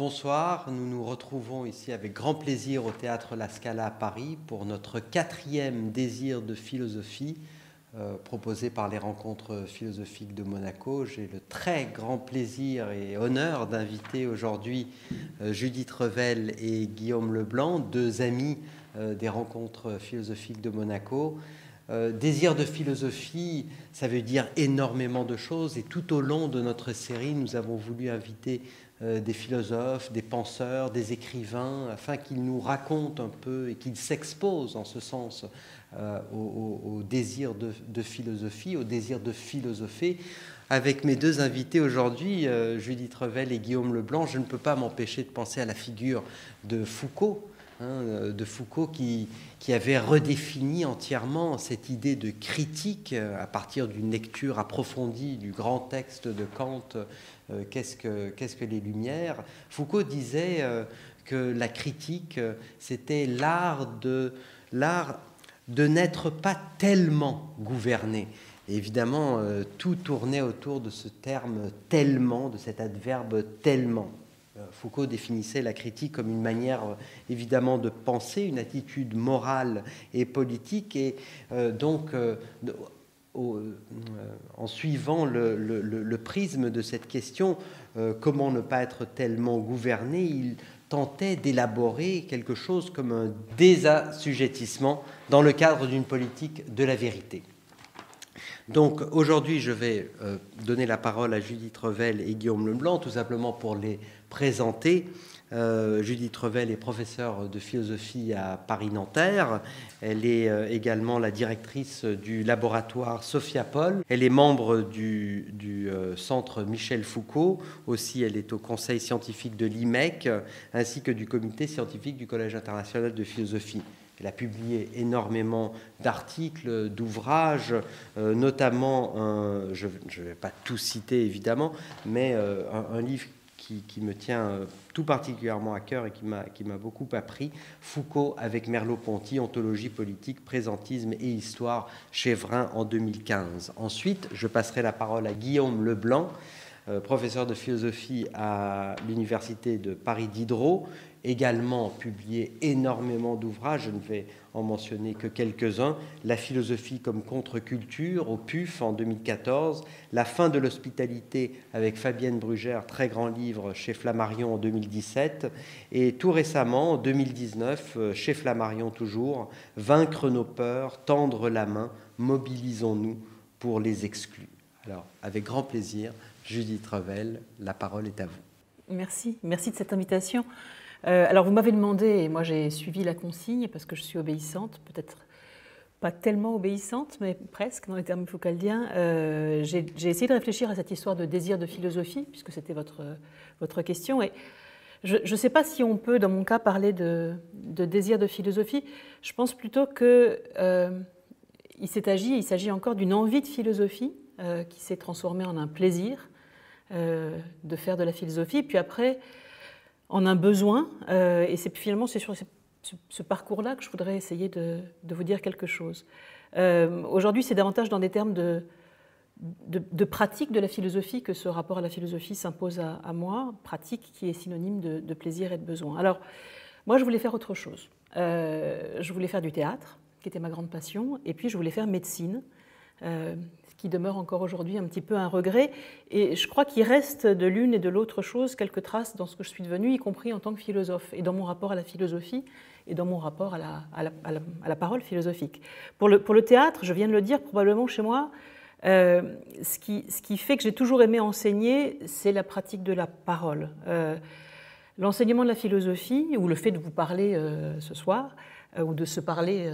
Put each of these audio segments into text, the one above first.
Bonsoir, nous nous retrouvons ici avec grand plaisir au Théâtre La Scala à Paris pour notre quatrième désir de philosophie euh, proposé par les rencontres philosophiques de Monaco. J'ai le très grand plaisir et honneur d'inviter aujourd'hui euh, Judith Revel et Guillaume Leblanc, deux amis euh, des rencontres philosophiques de Monaco. désir de philosophie, ça veut dire énormément de choses et tout au long de notre série, nous avons voulu inviter des philosophes, des penseurs, des écrivains, afin qu'ils nous racontent un peu et qu'ils s'exposent en ce sens euh, au, désir de, philosophie, au désir de philosopher. Avec mes deux invités aujourd'hui, euh, Judith Revel et Guillaume Leblanc, je ne peux pas m'empêcher de penser à la figure de Foucault, hein, euh, de Foucault qui, avait redéfini entièrement cette idée de critique à partir d'une lecture approfondie du grand texte de Kant, qu'est-ce que, qu'est-ce que les Lumières? Foucault disait que la critique, c'était l'art de n'être pas tellement gouverné. évidemment, euh, tout tournait autour de ce terme tellement, de cet adverbe tellement. Euh, Foucault définissait la critique comme une manière euh, évidemment de penser, une attitude morale et politique, et donc en suivant le, prisme de cette question, comment ne pas être tellement gouverné, il tentait d'élaborer quelque chose comme un désassujettissement dans le cadre d'une politique de la vérité. Donc aujourd'hui, je vais euh, donner la parole à Judith Revel et Guillaume Leblanc, tout simplement pour les présenter. Euh, Judith Revel est professeure de philosophie à Paris-Nanterre. Elle est euh, également la directrice du laboratoire Sophia Paul. Elle est membre du, euh, centre Michel Foucault. Aussi, elle est au conseil scientifique de l'IMEC ainsi que du comité scientifique du Collège international de philosophie. Elle a publié énormément d'articles, d'ouvrages, notamment, je ne vais pas tout citer évidemment, mais un livre qui, me tient euh, tout particulièrement à cœur et qui m'a beaucoup appris, Foucault avec Merleau-Ponty, Ontologie politique, présentisme et histoire, chez Vrin en 2015. Ensuite, je passerai la parole à Guillaume Leblanc, euh, professeur de philosophie à l'Université de Paris Diderot, également publié énormément d'ouvrages, je ne vais en mentionner que quelques-uns. La philosophie comme contre-culture au PUF en 2014, La fin de l'hospitalité avec Fabienne Brugère, très grand livre chez Flammarion en 2017, et tout récemment, en 2019, euh, chez Flammarion toujours, Vaincre nos peurs, tendre la main, mobilisons-nous pour les exclus. Alors, avec grand plaisir, Judith Revel, la parole est à vous. Merci, merci de cette invitation. Euh, alors vous m'avez demandé, et moi j'ai suivi la consigne parce que je suis obéissante, peut-être pas tellement obéissante, mais presque dans les termes foucaldiens. Euh, j'ai essayé de réfléchir à cette histoire de désir de philosophie, puisque c'était votre, votre question. Et je ne sais pas si on peut, dans mon cas, parler de, désir de philosophie. Je pense plutôt qu'il euh, s'agit encore d'une envie de philosophie qui s'est transformée en un plaisir de faire de la philosophie. Puis après, en un besoin. Euh, et finalement c'est sur ce, parcours-là que je voudrais essayer de, vous dire quelque chose. Euh, aujourd'hui, c'est davantage dans des termes de, de, pratique de la philosophie que ce rapport à la philosophie s'impose à, moi, pratique qui est synonyme de, plaisir et de besoin. Alors, moi, je voulais faire autre chose. Euh, je voulais faire du théâtre, qui était ma grande passion, et puis je voulais faire médecine qui demeure encore aujourd'hui un petit peu un regret. Et je crois qu'il reste de l'une et de l'autre chose quelques traces dans ce que je suis devenue, y compris en tant que philosophe, et dans mon rapport à la philosophie, et dans mon rapport à la, à la, à la, parole philosophique. Pour le, pour le, théâtre, je viens de le dire, probablement chez moi, euh, ce, qui, ce, qui, fait que j'ai toujours aimé enseigner, c'est la pratique de la parole. Euh, l'enseignement de la philosophie, ou le fait de vous parler euh, ce soir, ou de se parler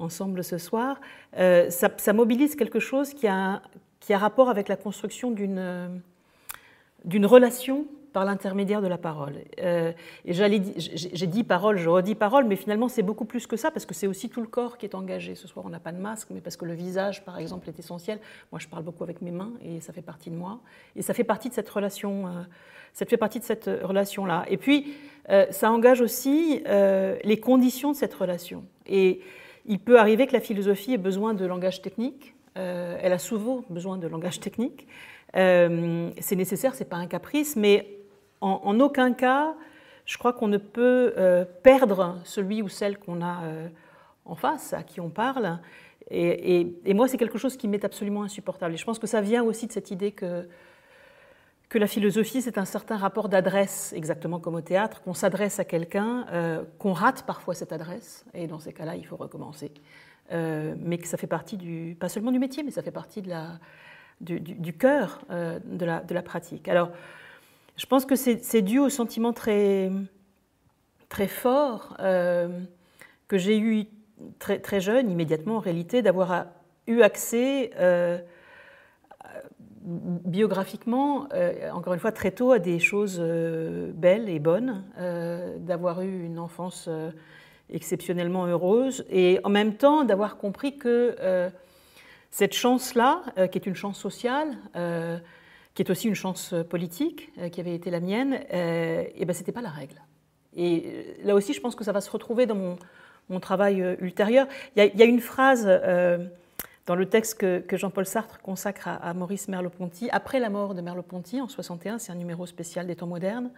ensemble ce soir, euh, ça, mobilise quelque chose qui a, qui a rapport avec la construction d'une d'une relation par l'intermédiaire de la parole. Euh, j'ai dit parole, je redis parole, mais finalement c'est beaucoup plus que ça, parce que c'est aussi tout le corps qui est engagé. Ce soir on n'a pas de masque, mais parce que le visage, par exemple, est essentiel. Moi je parle beaucoup avec mes mains, et ça fait partie de moi. Et ça fait partie de cette relation, euh, ça fait partie de cette relation-là. Et puis ça engage aussi les conditions de cette relation. Il peut arriver que la philosophie ait besoin de langage technique. Euh, elle a souvent besoin de langage technique. Euh, c'est nécessaire, c'est pas un caprice, mais en, aucun cas, je crois qu'on ne peut perdre celui ou celle qu'on a en face, à qui on parle. Et moi, c'est quelque chose qui m'est absolument insupportable. Et je pense que ça vient aussi de cette idée que que la philosophie, c'est un certain rapport d'adresse, exactement comme au théâtre, qu'on s'adresse à quelqu'un, euh, qu'on rate parfois cette adresse, et dans ces cas-là, il faut recommencer. Euh, mais que ça fait partie du, pas seulement du métier, mais ça fait partie de la, du, cœur euh, de, la, de, la, pratique. Alors, je pense que c'est dû au sentiment très, très fort que j'ai eu très, très jeune, immédiatement en réalité, d'avoir eu accès biographiquement, euh, encore une fois, très tôt, à des choses euh, belles et bonnes, euh, d'avoir eu une enfance exceptionnellement heureuse, et en même temps d'avoir compris que cette chance-là, qui est une chance sociale, qui est aussi une chance politique, qui avait été la mienne, et eh ben, ce n'était pas la règle. Et là aussi, je pense que ça va se retrouver dans mon, mon travail ultérieur. Il y, a, une phrase dans le texte que, Jean-Paul Sartre consacre à, Maurice Merleau-Ponty, après la mort de Merleau-Ponty en 61, c'est un numéro spécial des temps modernes.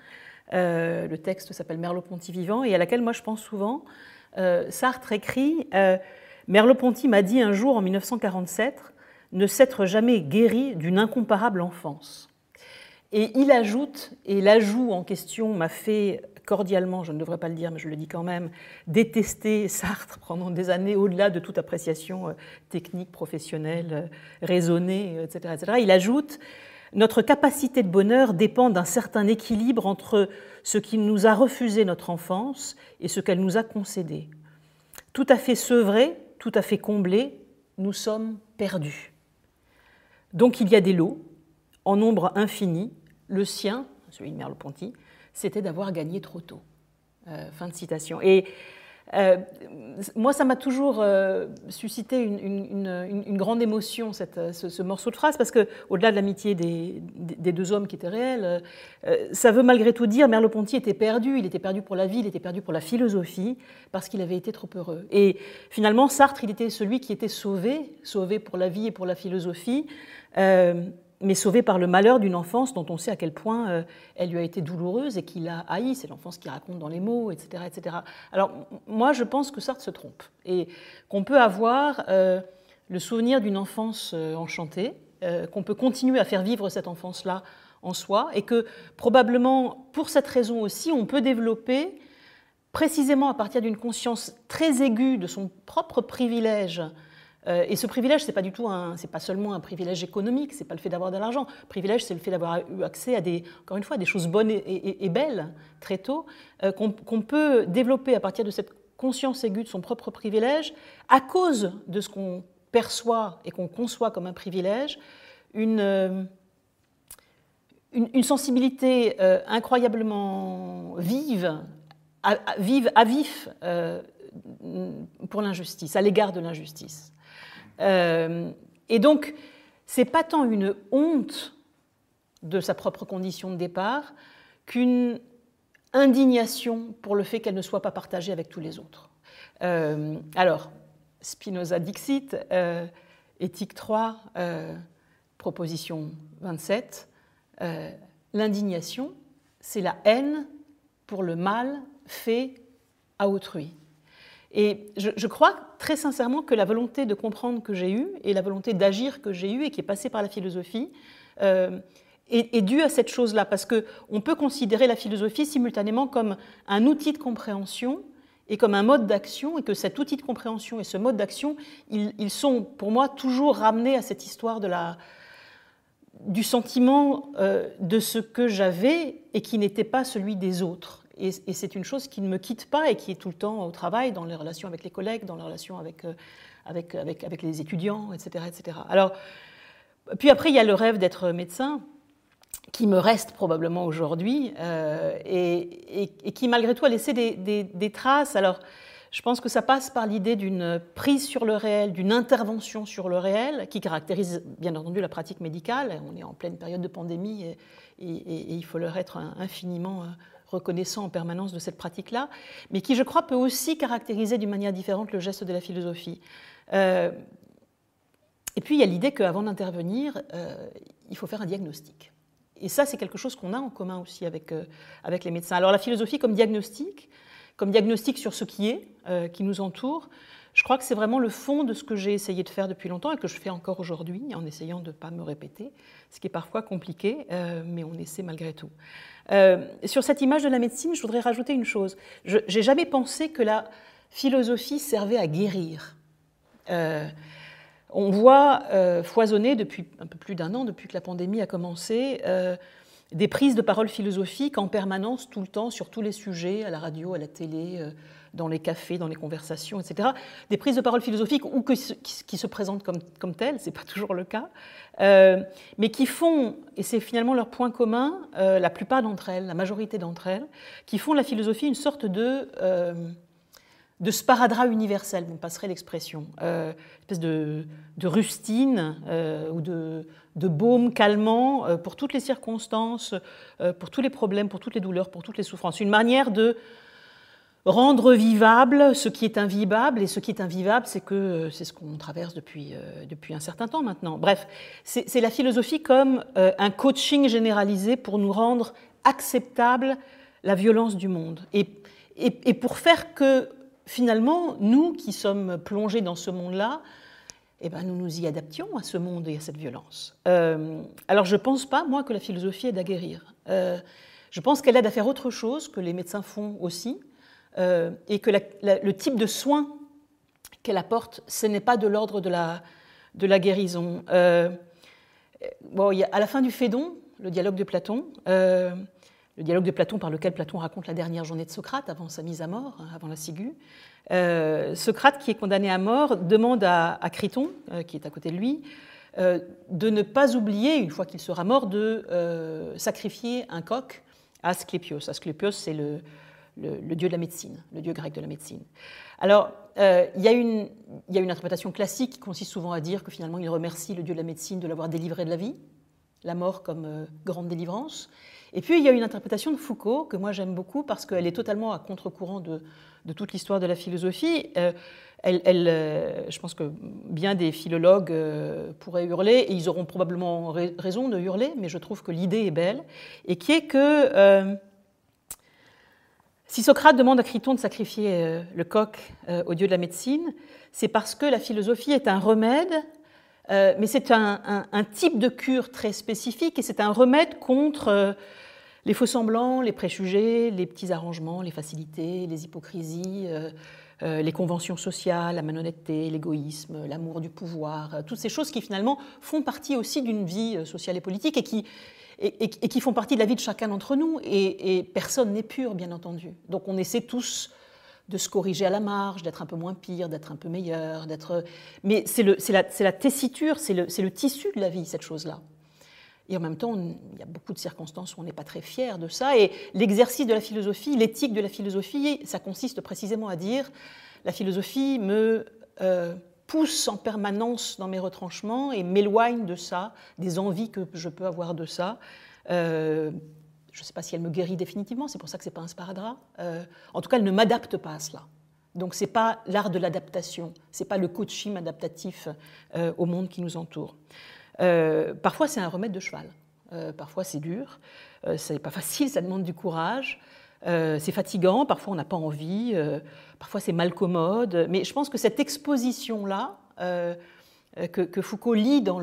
Euh, le texte s'appelle Merleau-Ponty vivant et à laquelle moi je pense souvent. Euh, Sartre écrit euh, Merleau-Ponty m'a dit un jour en 1947 ne s'être jamais guéri d'une incomparable enfance. Et il ajoute, et l'ajout en question m'a fait cordialement, je ne devrais pas le dire, mais je le dis quand même, détester Sartre pendant des années au-delà de toute appréciation euh, technique, professionnelle, euh, raisonnée, etc., euh, etc. Il ajoute Notre capacité de bonheur dépend d'un certain équilibre entre ce qui nous a refusé notre enfance et ce qu'elle nous a concédé. Tout à fait sevré, tout à fait comblé, nous sommes perdus. Donc il y a des lots, en nombre infini, le sien, celui de Merleau-Ponty, c'était d'avoir gagné trop tôt. Euh, fin de citation. Et euh, moi, ça m'a toujours euh, suscité une, grande émotion, ce, morceau de phrase, parce que, au-delà de l'amitié des, deux hommes qui étaient réels, ça veut malgré tout dire Merleau-Ponty était perdu. Il était perdu pour la vie, il était perdu pour la philosophie, parce qu'il avait été trop heureux. Et finalement, Sartre, il était celui qui était sauvé, sauvé pour la vie et pour la philosophie mais sauvé par le malheur d'une enfance dont on sait à quel point euh, elle lui a été douloureuse et qu'il a haï. C'est l'enfance qui raconte dans les mots, etc., etc. Alors moi, je pense que Sartre se trompe et qu'on peut avoir euh, le souvenir d'une enfance euh, enchantée, qu'on peut continuer à faire vivre cette enfance-là en soi, et que probablement, pour cette raison aussi, on peut développer précisément à partir d'une conscience très aiguë de son propre privilège euh, et ce privilège, c'est pas du tout c'est pas seulement un privilège économique, c'est pas le fait d'avoir de l'argent. Privilège, c'est le fait d'avoir eu accès à des, encore une fois, des choses bonnes et, belles très tôt, euh, qu'on peut développer à partir de cette conscience aiguë de son propre privilège, à cause de ce qu'on perçoit et qu'on conçoit comme un privilège, une, euh, une, sensibilité incroyablement vive, à, vive, à vif pour l'injustice, à l'égard de l'injustice. Euh, et donc, c'est pas tant une honte de sa propre condition de départ qu'une indignation pour le fait qu'elle ne soit pas partagée avec tous les autres. Euh, alors, Spinoza Dixit, euh, éthique 3, proposition 27, l'indignation, c'est la haine pour le mal fait à autrui. Et je, crois très sincèrement que la volonté de comprendre que j'ai eue et la volonté d'agir que j'ai eue et qui est passée par la philosophie euh, est, due à cette chose-là, parce qu'on peut considérer la philosophie simultanément comme un outil de compréhension et comme un mode d'action, et que cet outil de compréhension et ce mode d'action, ils, sont pour moi toujours ramenés à cette histoire de la, du sentiment euh, de ce que j'avais et qui n'était pas celui des autres. Et, c'est une chose qui ne me quitte pas et qui est tout le temps au travail, dans les relations avec les collègues, dans les relations avec, euh, avec les étudiants, etc., etc. Alors, puis après, il y a le rêve d'être médecin qui me reste probablement aujourd'hui euh, et, qui malgré tout a laissé des, traces. Alors, je pense que ça passe par l'idée d'une prise sur le réel, d'une intervention sur le réel, qui caractérise bien entendu la pratique médicale. On est en pleine période de pandémie et, et il faut leur être infiniment euh, reconnaissant en permanence de cette pratique-là, mais qui, je crois, peut aussi caractériser d'une manière différente le geste de la philosophie. Euh, et puis, il y a l'idée qu'avant d'intervenir, euh, il faut faire un diagnostic. et ça, c'est quelque chose qu'on a en commun aussi avec, avec les médecins. Alors la philosophie comme diagnostic, comme diagnostic sur ce qui est, qui nous entoure, je crois que c'est vraiment le fond de ce que j'ai essayé de faire depuis longtemps et que je fais encore aujourd'hui en essayant de ne pas me répéter, ce qui est parfois compliqué, mais on essaie malgré tout. sur cette image de la médecine, je voudrais rajouter une chose. Je n'ai jamais pensé que la philosophie servait à guérir. Euh, on voit euh, foisonner depuis un peu plus d'un an, depuis que la pandémie a commencé, euh, des prises de parole philosophiques en permanence, tout le temps, sur tous les sujets, à la radio, à la télé, dans les cafés, dans les conversations, etc. Des prises de parole philosophiques ou qui, se présentent comme, telles, ce n'est pas toujours le cas, mais qui font, et c'est finalement leur point commun, la plupart d'entre elles, la majorité d'entre elles, qui font la philosophie une sorte de de sparadrap universel, vous me passerez l'expression, euh, espèce de, rustine euh, ou de, baume calmant euh, pour toutes les circonstances, pour tous les problèmes, pour toutes les douleurs, pour toutes les souffrances. Une manière de rendre vivable ce qui est invivable, et ce qui est invivable, c'est que c'est ce qu'on traverse depuis, depuis un certain temps maintenant. Bref, c'est la philosophie comme un coaching généralisé pour nous rendre acceptable la violence du monde. Et, et pour faire que finalement, nous qui sommes plongés dans ce monde-là, eh ben, nous nous y adaptions à ce monde et à cette violence. Euh, alors je ne pense pas, moi, que la philosophie aide à guérir. Euh, je pense qu'elle aide à faire autre chose, que les médecins font aussi, euh, et que le type de soins qu'elle apporte, ce n'est pas de l'ordre de la, de la guérison. bon, a, à la fin du Phédon, le dialogue de Platon, le dialogue de Platon par lequel Platon raconte la dernière journée de Socrate avant sa mise à mort, hein, avant la ciguë. Euh, Socrate, qui est condamné à mort, demande à, Criton, euh, qui est à côté de lui, euh, de ne pas oublier, une fois qu'il sera mort, de sacrifier un coq à Asclépios. Asclépios, c'est le, dieu de la médecine, le dieu grec de la médecine. Alors, il y, a une interprétation classique qui consiste souvent à dire que finalement il remercie le dieu de la médecine de l'avoir délivré de la vie, la mort comme grande délivrance. Et puis il y a une interprétation de Foucault que moi j'aime beaucoup parce qu'elle est totalement à contre-courant de, toute l'histoire de la philosophie. Euh, elle, euh, je pense que bien des philologues euh, pourraient hurler, et ils auront probablement raison de hurler, mais je trouve que l'idée est belle, et qui est que si Socrate demande à Criton de sacrifier le coq au dieu de la médecine, c'est parce que la philosophie est un remède mais c'est un, type de cure très spécifique et c'est un remède contre les faux semblants, les préjugés, les petits arrangements, les facilités, les hypocrisies, euh, euh, les conventions sociales, la malhonnêteté, l'égoïsme, l'amour du pouvoir, euh, toutes ces choses qui finalement font partie aussi d'une vie sociale et politique et, qui font partie de la vie de chacun d'entre nous. Et, personne n'est pur, bien entendu. Donc on essaie tous de se corriger à la marge, d'être un peu moins pire, d'être un peu meilleur, d'être. Mais c'est la, la, tessiture, c'est le, le tissu de la vie, cette chose-là. Et en même temps, il y a beaucoup de circonstances où on n'est pas très fier de ça. Et l'exercice de la philosophie, l'éthique de la philosophie, ça consiste précisément à dire la philosophie me euh, pousse en permanence dans mes retranchements et m'éloigne de ça, des envies que je peux avoir de ça. Euh, je ne sais pas si elle me guérit définitivement, c'est pour ça que ce n'est pas un sparadrap. Euh, en tout cas, elle ne m'adapte pas à cela. Donc ce n'est pas l'art de l'adaptation, ce n'est pas le coaching adaptatif au monde qui nous entoure. Euh, parfois, c'est un remède de cheval. Euh, parfois, c'est dur. Euh, c'est pas facile, ça demande du courage. c'est fatigant. Parfois, on n'a pas envie. parfois, c'est mal commode. Mais je pense que cette exposition-là, que, Foucault lit dans,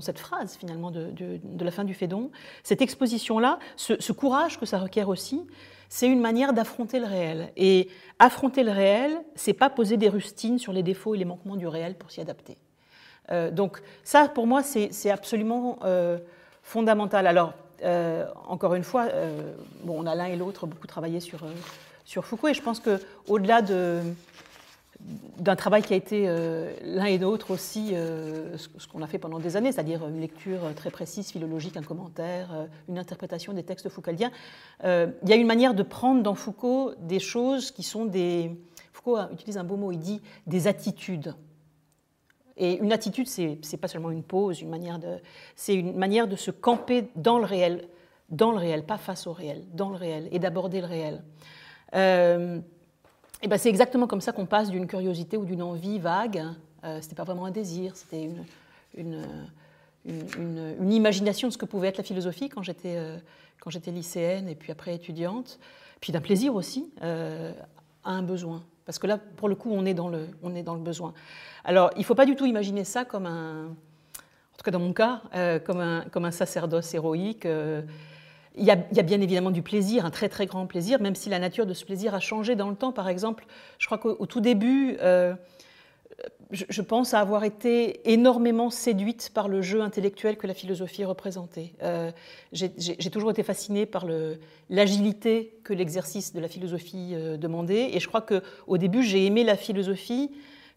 cette phrase finalement de, la fin du Fédon, cette exposition-là, ce, courage que ça requiert aussi, c'est une manière d'affronter le réel. Et affronter le réel, c'est pas poser des rustines sur les défauts et les manquements du réel pour s'y adapter. Euh, donc ça, pour moi, c'est absolument euh, fondamental. Alors, euh, encore une fois, bon, on a l'un et l'autre beaucoup travaillé sur, sur Foucault, et je pense qu'au-delà de d'un travail qui a été l'un et l'autre aussi ce qu'on a fait pendant des années, c'est-à-dire une lecture très précise, philologique, un commentaire, une interprétation des textes foucaldiens. il y a une manière de prendre dans Foucault des choses qui sont des... Foucault utilise un beau mot, il dit des attitudes. Et une attitude, c'est n'est pas seulement une pause, une manière de, c'est une manière de se camper dans le réel, dans le réel, pas face au réel, dans le réel, et d'aborder le réel. Euh, et ben c'est exactement comme ça qu'on passe d'une curiosité ou d'une envie vague. Euh, c'était pas vraiment un désir, c'était une, une, imagination de ce que pouvait être la philosophie quand j'étais quand j'étais lycéenne et puis après étudiante, puis d'un plaisir aussi à un besoin. Parce que là, pour le coup, on est dans le, on est dans le besoin. Alors, il ne faut pas du tout imaginer ça comme un, en tout cas dans mon cas, comme, un, comme un sacerdoce héroïque. Il y, a, bien évidemment du plaisir, un très très grand plaisir, même si la nature de ce plaisir a changé dans le temps. Par exemple, je crois qu'au tout début, euh, je, pense avoir été énormément séduite par le jeu intellectuel que la philosophie représentait. Euh, j'ai toujours été fascinée par l'agilité que l'exercice de la philosophie euh, demandait, et je crois qu'au début, j'ai aimé la philosophie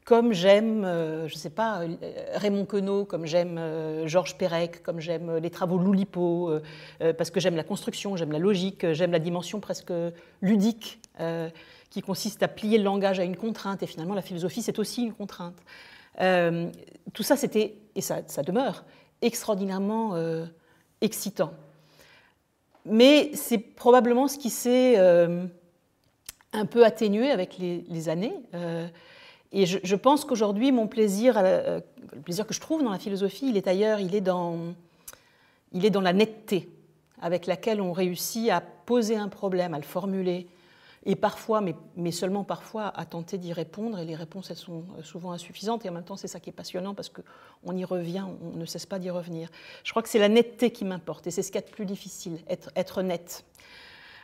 comme j'aime, euh, je ne sais pas, euh, Raymond Queneau, comme j'aime euh, Georges Perec, comme j'aime les travaux Loulipo, parce que j'aime la construction, j'aime la logique, j'aime la dimension presque ludique qui consiste à plier le langage à une contrainte, et finalement la philosophie c'est aussi une contrainte. tout ça c'était, et ça, demeure, extraordinairement excitant. Mais c'est probablement ce qui s'est un peu atténué avec les, les années. Et je, pense qu'aujourd'hui, mon plaisir, euh, le plaisir que je trouve dans la philosophie, il est ailleurs, il est dans, il est dans la netteté avec laquelle on réussit à poser un problème, à le formuler, et parfois, mais, seulement parfois, à tenter d'y répondre. Et les réponses, elles sont souvent insuffisantes. Et en même temps, c'est ça qui est passionnant parce qu'on y revient, on ne cesse pas d'y revenir. Je crois que c'est la netteté qui m'importe, et c'est ce qu'il y a de plus difficile, être net.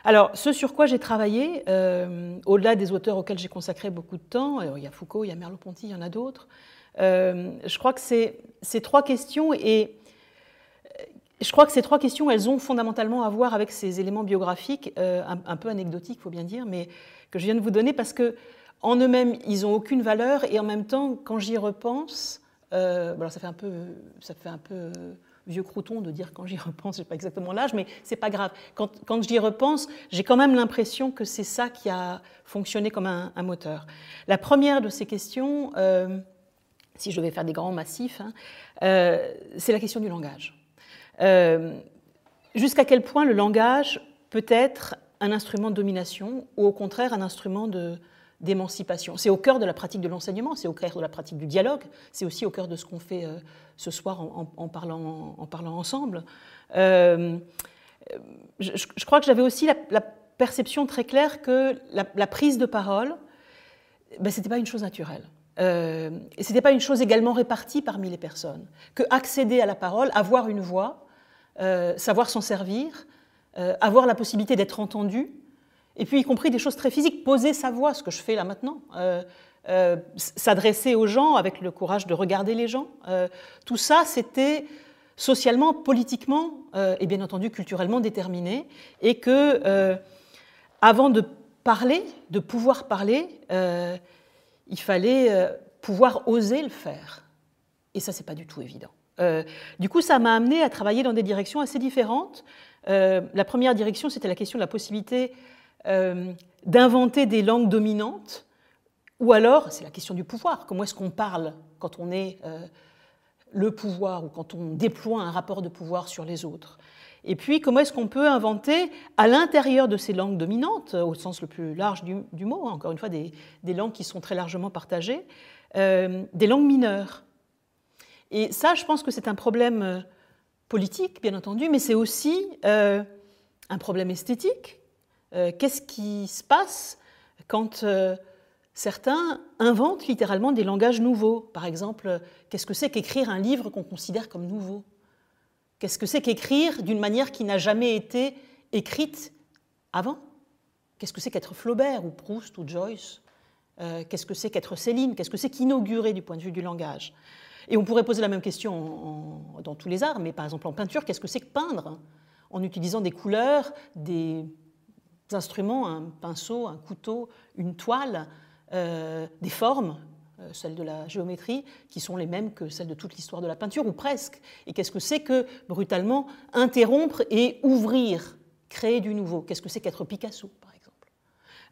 Alors, ce sur quoi j'ai travaillé, euh, au-delà des auteurs auxquels j'ai consacré beaucoup de temps, il y a Foucault, il y a Merleau-Ponty, il y en a d'autres, euh, je crois que ces, ces trois questions, et euh, je crois que ces trois questions, elles ont fondamentalement à voir avec ces éléments biographiques, un, peu anecdotiques, faut bien dire, mais que je viens de vous donner, parce que en eux-mêmes, ils n'ont aucune valeur, et en même temps, quand j'y repense, alors ça fait un peu, ça fait un peu vieux crouton de dire quand j'y repense, je n'ai pas exactement l'âge, mais c'est pas grave. Quand, quand j'y repense, j'ai quand même l'impression que c'est ça qui a fonctionné comme un, moteur. La première de ces questions, euh, si je vais faire des grands massifs, hein, euh, c'est la question du langage. Euh, jusqu'à quel point le langage peut être un instrument de domination ou au contraire un instrument de, d'émancipation. C'est au cœur de la pratique de l'enseignement, c'est au cœur de la pratique du dialogue, c'est aussi au cœur de ce qu'on fait euh, ce soir en, parlant, en parlant, ensemble. Euh, je, crois que j'avais aussi la, perception très claire que la, prise de parole, ben, ce n'était pas une chose naturelle. Euh, et ce n'était pas une chose également répartie parmi les personnes. Que accéder à la parole, avoir une voix, savoir s'en servir, avoir la possibilité d'être entendu, et puis y compris des choses très physiques, poser sa voix, ce que je fais là maintenant, euh, euh, s'adresser aux gens avec le courage de regarder les gens. Euh, tout ça, c'était socialement, politiquement et bien entendu culturellement déterminé, et que avant de parler, de pouvoir parler, il fallait pouvoir oser le faire. Et ça, c'est pas du tout évident. du coup, ça m'a amené à travailler dans des directions assez différentes. la première direction, c'était la question de la possibilité euh, d'inventer des langues dominantes, ou alors, c'est la question du pouvoir, comment est-ce qu'on parle quand on est euh, le pouvoir ou quand on déploie un rapport de pouvoir sur les autres. Et puis, comment est-ce qu'on peut inventer, à l'intérieur de ces langues dominantes, au sens le plus large du, mot, hein, encore une fois, des, langues qui sont très largement partagées, euh, des langues mineures. Et ça, je pense que c'est un problème politique, bien entendu, mais c'est aussi un problème esthétique, euh, qu'est-ce qui se passe quand euh, certains inventent littéralement des langages nouveaux? Par exemple, qu'est-ce que c'est qu'écrire un livre qu'on considère comme nouveau? Qu'est-ce que c'est qu'écrire d'une manière qui n'a jamais été écrite avant? Qu'est-ce que c'est qu'être Flaubert ou Proust ou Joyce? Euh, Qu'est-ce que c'est qu'être Céline? Qu'est-ce que c'est qu'inaugurer du point de vue du langage? Et on pourrait poser la même question dans tous les arts, mais par exemple en peinture, qu'est-ce que c'est que peindre? En utilisant des couleurs, des instruments, un pinceau, un couteau, une toile, euh, des formes, euh, celles de la géométrie, qui sont les mêmes que celles de toute l'histoire de la peinture, ou presque. Et qu'est-ce que c'est que, brutalement, interrompre et ouvrir, créer du nouveau? Qu'est-ce que c'est qu'être Picasso, par exemple?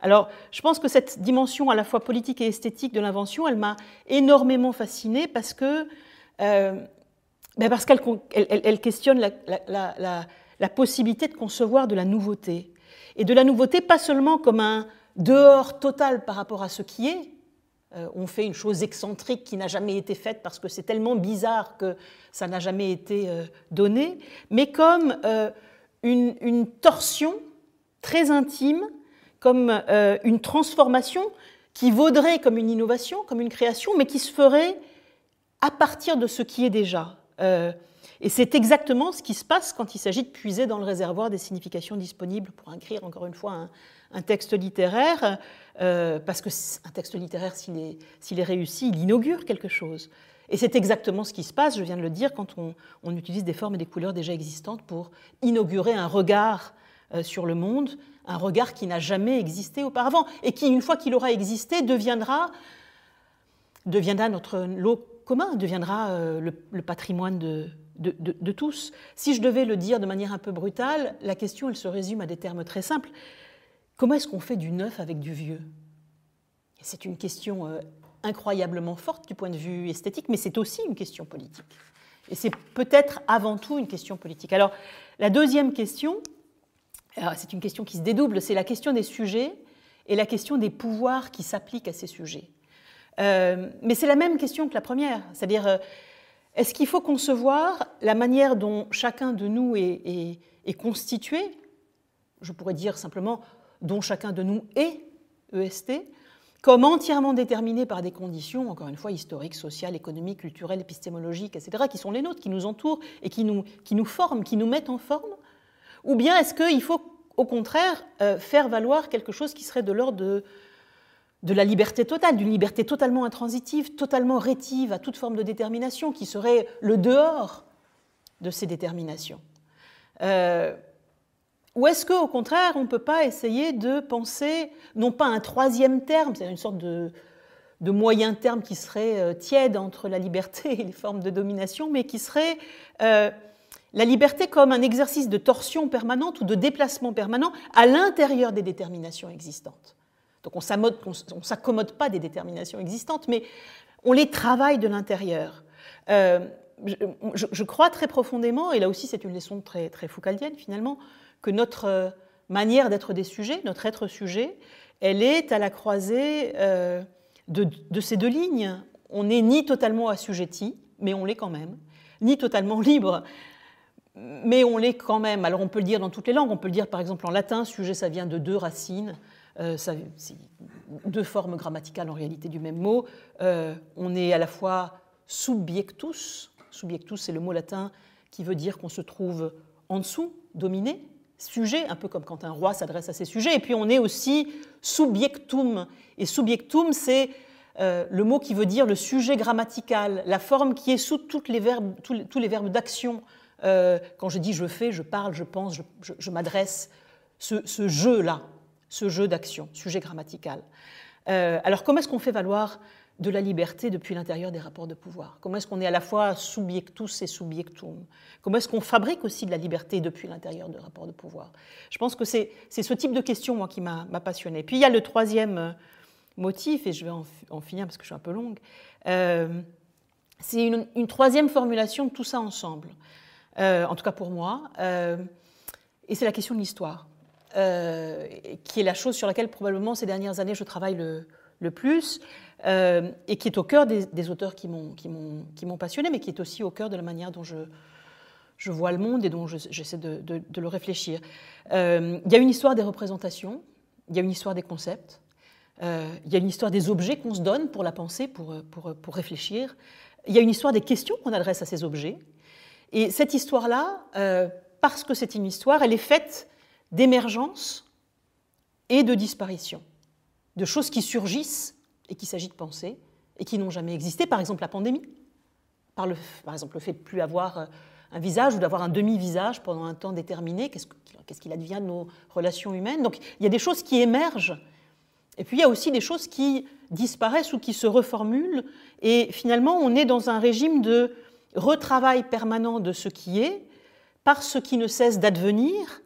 Alors, je pense que cette dimension à la fois politique et esthétique de l'invention, elle m'a énormément fascinée parce que... Euh, ben parce qu'elle elle, questionne la possibilité de concevoir de la nouveauté, et de la nouveauté pas seulement comme un dehors total par rapport à ce qui est, on fait une chose excentrique qui n'a jamais été faite parce que c'est tellement bizarre que ça n'a jamais été donné, mais comme une, une, torsion très intime, comme une transformation qui vaudrait comme une innovation, comme une création, mais qui se ferait à partir de ce qui est déjà. Euh, et c'est exactement ce qui se passe quand il s'agit de puiser dans le réservoir des significations disponibles pour écrire, encore une fois, un, texte littéraire, euh, parce que un texte littéraire, s'il est, réussi, il inaugure quelque chose. Et c'est exactement ce qui se passe, je viens de le dire, quand on, utilise des formes et des couleurs déjà existantes pour inaugurer un regard euh, sur le monde, un regard qui n'a jamais existé auparavant et qui, une fois qu'il aura existé, deviendra, deviendra notre lot commun, deviendra euh, le, patrimoine de, de, tous. Si je devais le dire de manière un peu brutale, la question, elle se résume à des termes très simples. Comment est-ce qu'on fait du neuf avec du vieux? C'est une question euh, incroyablement forte du point de vue esthétique, mais c'est aussi une question politique. Et c'est peut-être avant tout une question politique. Alors, la deuxième question, c'est une question qui se dédouble, c'est la question des sujets et la question des pouvoirs qui s'appliquent à ces sujets. Euh, mais c'est la même question que la première, c'est-à-dire euh, est-ce qu'il faut concevoir la manière dont chacun de nous est, constitué, je pourrais dire simplement dont chacun de nous est, EST, comme entièrement déterminé par des conditions, encore une fois, historiques, sociales, économiques, culturelles, épistémologiques, etc., qui sont les nôtres, qui nous entourent et qui nous, forment, qui nous mettent en forme? Ou bien est-ce qu'il faut au contraire euh, faire valoir quelque chose qui serait de l'ordre de, de la liberté totale, d'une liberté totalement intransitive, totalement rétive à toute forme de détermination, qui serait le dehors de ces déterminations euh, Ou est-ce qu'au contraire, on ne peut pas essayer de penser, non pas un troisième terme, c'est une sorte de, moyen terme qui serait euh, tiède entre la liberté et les formes de domination, mais qui serait la liberté comme un exercice de torsion permanente ou de déplacement permanent à l'intérieur des déterminations existantes. Donc on ne s'accommode pas des déterminations existantes, mais on les travaille de l'intérieur. Euh, je, crois très profondément, et là aussi c'est une leçon très, très foucaldienne finalement, que notre euh, manière d'être des sujets, notre être sujet, elle est à la croisée euh, de, de, ces deux lignes. On n'est ni totalement assujetti, mais on l'est quand même, ni totalement libre, mais on l'est quand même. Alors on peut le dire dans toutes les langues, on peut le dire par exemple en latin, sujet ça vient de deux racines, euh, deux formes grammaticales en réalité du même mot. Euh, on est à la fois subjectus, subjectus c'est le mot latin qui veut dire qu'on se trouve en dessous, dominé, sujet, un peu comme quand un roi s'adresse à ses sujets, et puis on est aussi subjectum, et subjectum c'est euh, le mot qui veut dire le sujet grammatical, la forme qui est sous tous les verbes d'action. Quand je dis je fais, je parle, je pense, je, m'adresse, ce, jeu-là, ce jeu d'action, sujet grammatical. Euh, alors comment est-ce qu'on fait valoir de la liberté depuis l'intérieur des rapports de pouvoir? Comment est-ce qu'on est à la fois subjectus et subjectum? Comment est-ce qu'on fabrique aussi de la liberté depuis l'intérieur des rapports de pouvoir? Je pense que c'est ce type de question moi, qui m'a passionné. Puis il y a le troisième euh, motif, et je vais en, finir parce que je suis un peu longue, c'est une, troisième formulation de tout ça ensemble. Euh, en tout cas pour moi. Euh, et c'est la question de l'histoire, euh, qui est la chose sur laquelle probablement ces dernières années je travaille le, plus, et qui est au cœur des, auteurs qui m'ont passionné, mais qui est aussi au cœur de la manière dont je, je vois le monde et dont j'essaie de, de, le réfléchir. il y a une histoire des représentations, il y a une histoire des concepts, il y a une histoire des objets qu'on se donne pour la penser, pour, pour, pour réfléchir. Il y a une histoire des questions qu'on adresse à ces objets. Et cette histoire-là, euh, parce que c'est une histoire, elle est faite d'émergence et de disparition, de choses qui surgissent et qu'il s'agit de penser et qui n'ont jamais existé, par exemple la pandémie, par, le, par exemple le fait de plus avoir euh, un visage ou d'avoir un demi-visage pendant un temps déterminé, qu'est-ce qu'il advient de nos relations humaines? Donc il y a des choses qui émergent, et puis il y a aussi des choses qui disparaissent ou qui se reformulent, et finalement on est dans un régime de retravail permanent de ce qui est, par ce qui ne cesse d'advenir,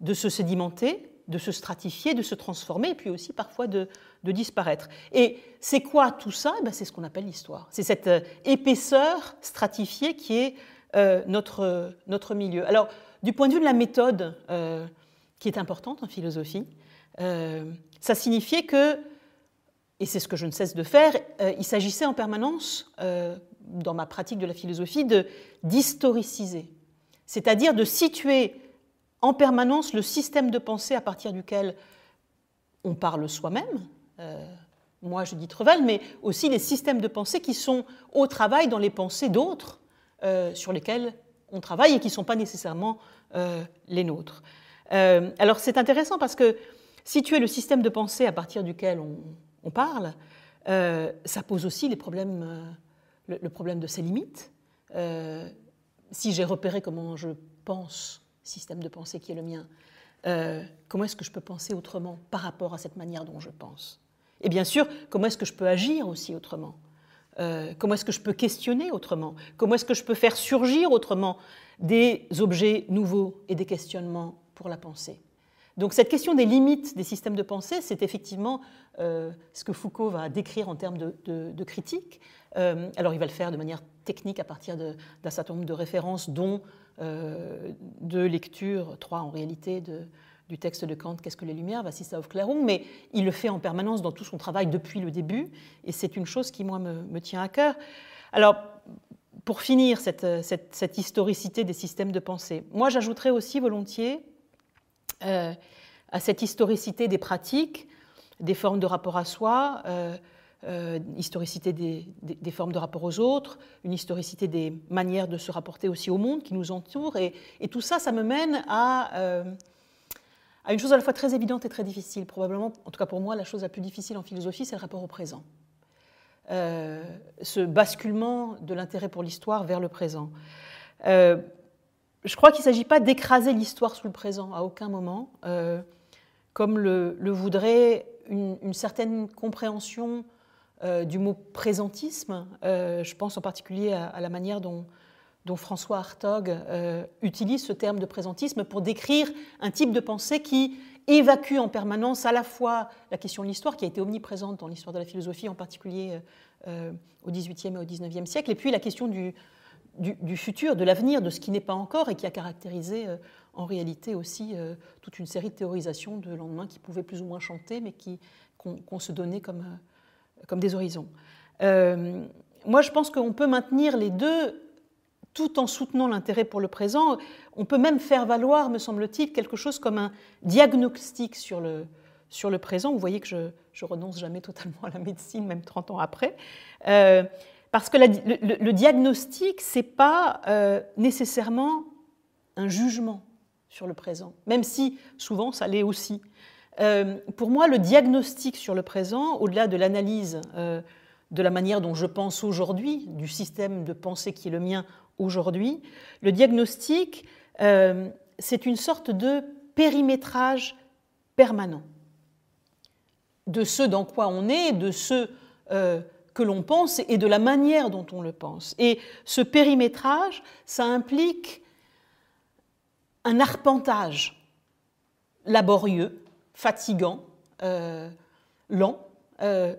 de se sédimenter, de se stratifier, de se transformer, et puis aussi parfois de, disparaître. Et c'est quoi tout ça? Eh ben, C'est ce qu'on appelle l'histoire. C'est cette euh, épaisseur stratifiée qui est euh, notre, notre milieu. Alors, du point de vue de la méthode, euh, qui est importante en philosophie, ça signifiait que et c'est ce que je ne cesse de faire, il s'agissait en permanence, dans ma pratique de la philosophie, d'historiciser, c'est-à-dire de situer en permanence le système de pensée à partir duquel on parle soi-même, moi je dis Trevel, mais aussi les systèmes de pensée qui sont au travail dans les pensées d'autres euh, sur lesquels on travaille et qui ne sont pas nécessairement euh, les nôtres. Euh, alors c'est intéressant parce que situer le système de pensée à partir duquel on, parle, ça pose aussi le, problème de ses limites. si j'ai repéré comment je pense, système de pensée qui est le mien, comment est-ce que je peux penser autrement par rapport à cette manière dont je pense? Et bien sûr, comment est-ce que je peux agir aussi autrement? Euh, Comment est-ce que je peux questionner autrement? Comment est-ce que je peux faire surgir autrement des objets nouveaux et des questionnements pour la pensée? Donc cette question des limites des systèmes de pensée, c'est effectivement euh, ce que Foucault va décrire en termes de, critique. Euh, alors il va le faire de manière technique à partir d'un certain nombre de références, dont deux lectures, trois en réalité, du texte de Kant, Qu'est-ce que les Lumières, Vassissa of Clairung, mais il le fait en permanence dans tout son travail depuis le début, et c'est une chose qui, moi, me, tient à cœur. Alors, pour finir cette, cette, historicité des systèmes de pensée, moi, j'ajouterais aussi volontiers euh, à cette historicité des pratiques, des formes de rapport à soi, euh, euh, historicité des, des, formes de rapport aux autres, une historicité des manières de se rapporter aussi au monde qui nous entoure. Et, tout ça, ça me mène à, à une chose à la fois très évidente et très difficile. Probablement, en tout cas pour moi, la chose la plus difficile en philosophie, c'est le rapport au présent. Euh, ce basculement de l'intérêt pour l'histoire vers le présent. Euh, je crois qu'il ne s'agit pas d'écraser l'histoire sous le présent à aucun moment, euh, comme le, voudrait une, certaine compréhension du mot présentisme. je pense en particulier à la manière dont François Hartog euh, utilise ce terme de présentisme pour décrire un type de pensée qui évacue en permanence à la fois la question de l'histoire, qui a été omniprésente dans l'histoire de la philosophie, en particulier euh, au XVIIIe et au XIXe siècle, et puis la question du, futur, de l'avenir, de ce qui n'est pas encore, et qui a caractérisé euh, en réalité aussi toute une série de théorisations de lendemain qui pouvaient plus ou moins chanter, mais qu'on se donnait comme, comme des horizons. moi, je pense qu'on peut maintenir les deux tout en soutenant l'intérêt pour le présent. On peut même faire valoir, me semble-t-il, quelque chose comme un diagnostic sur le, sur le présent. Vous voyez que je, je renonce jamais totalement à la médecine, même 30 ans après. Euh, parce que le, diagnostic, ce n'est pas euh, nécessairement un jugement sur le présent, même si souvent ça l'est aussi. Euh, pour moi, le diagnostic sur le présent, au-delà de l'analyse de la manière dont je pense aujourd'hui, du système de pensée qui est le mien aujourd'hui, le diagnostic, euh, c'est une sorte de périmétrage permanent de ce dans quoi on est, de ce euh, que l'on pense et de la manière dont on le pense. Et ce périmétrage, ça implique un arpentage laborieux, fatigant, euh, lent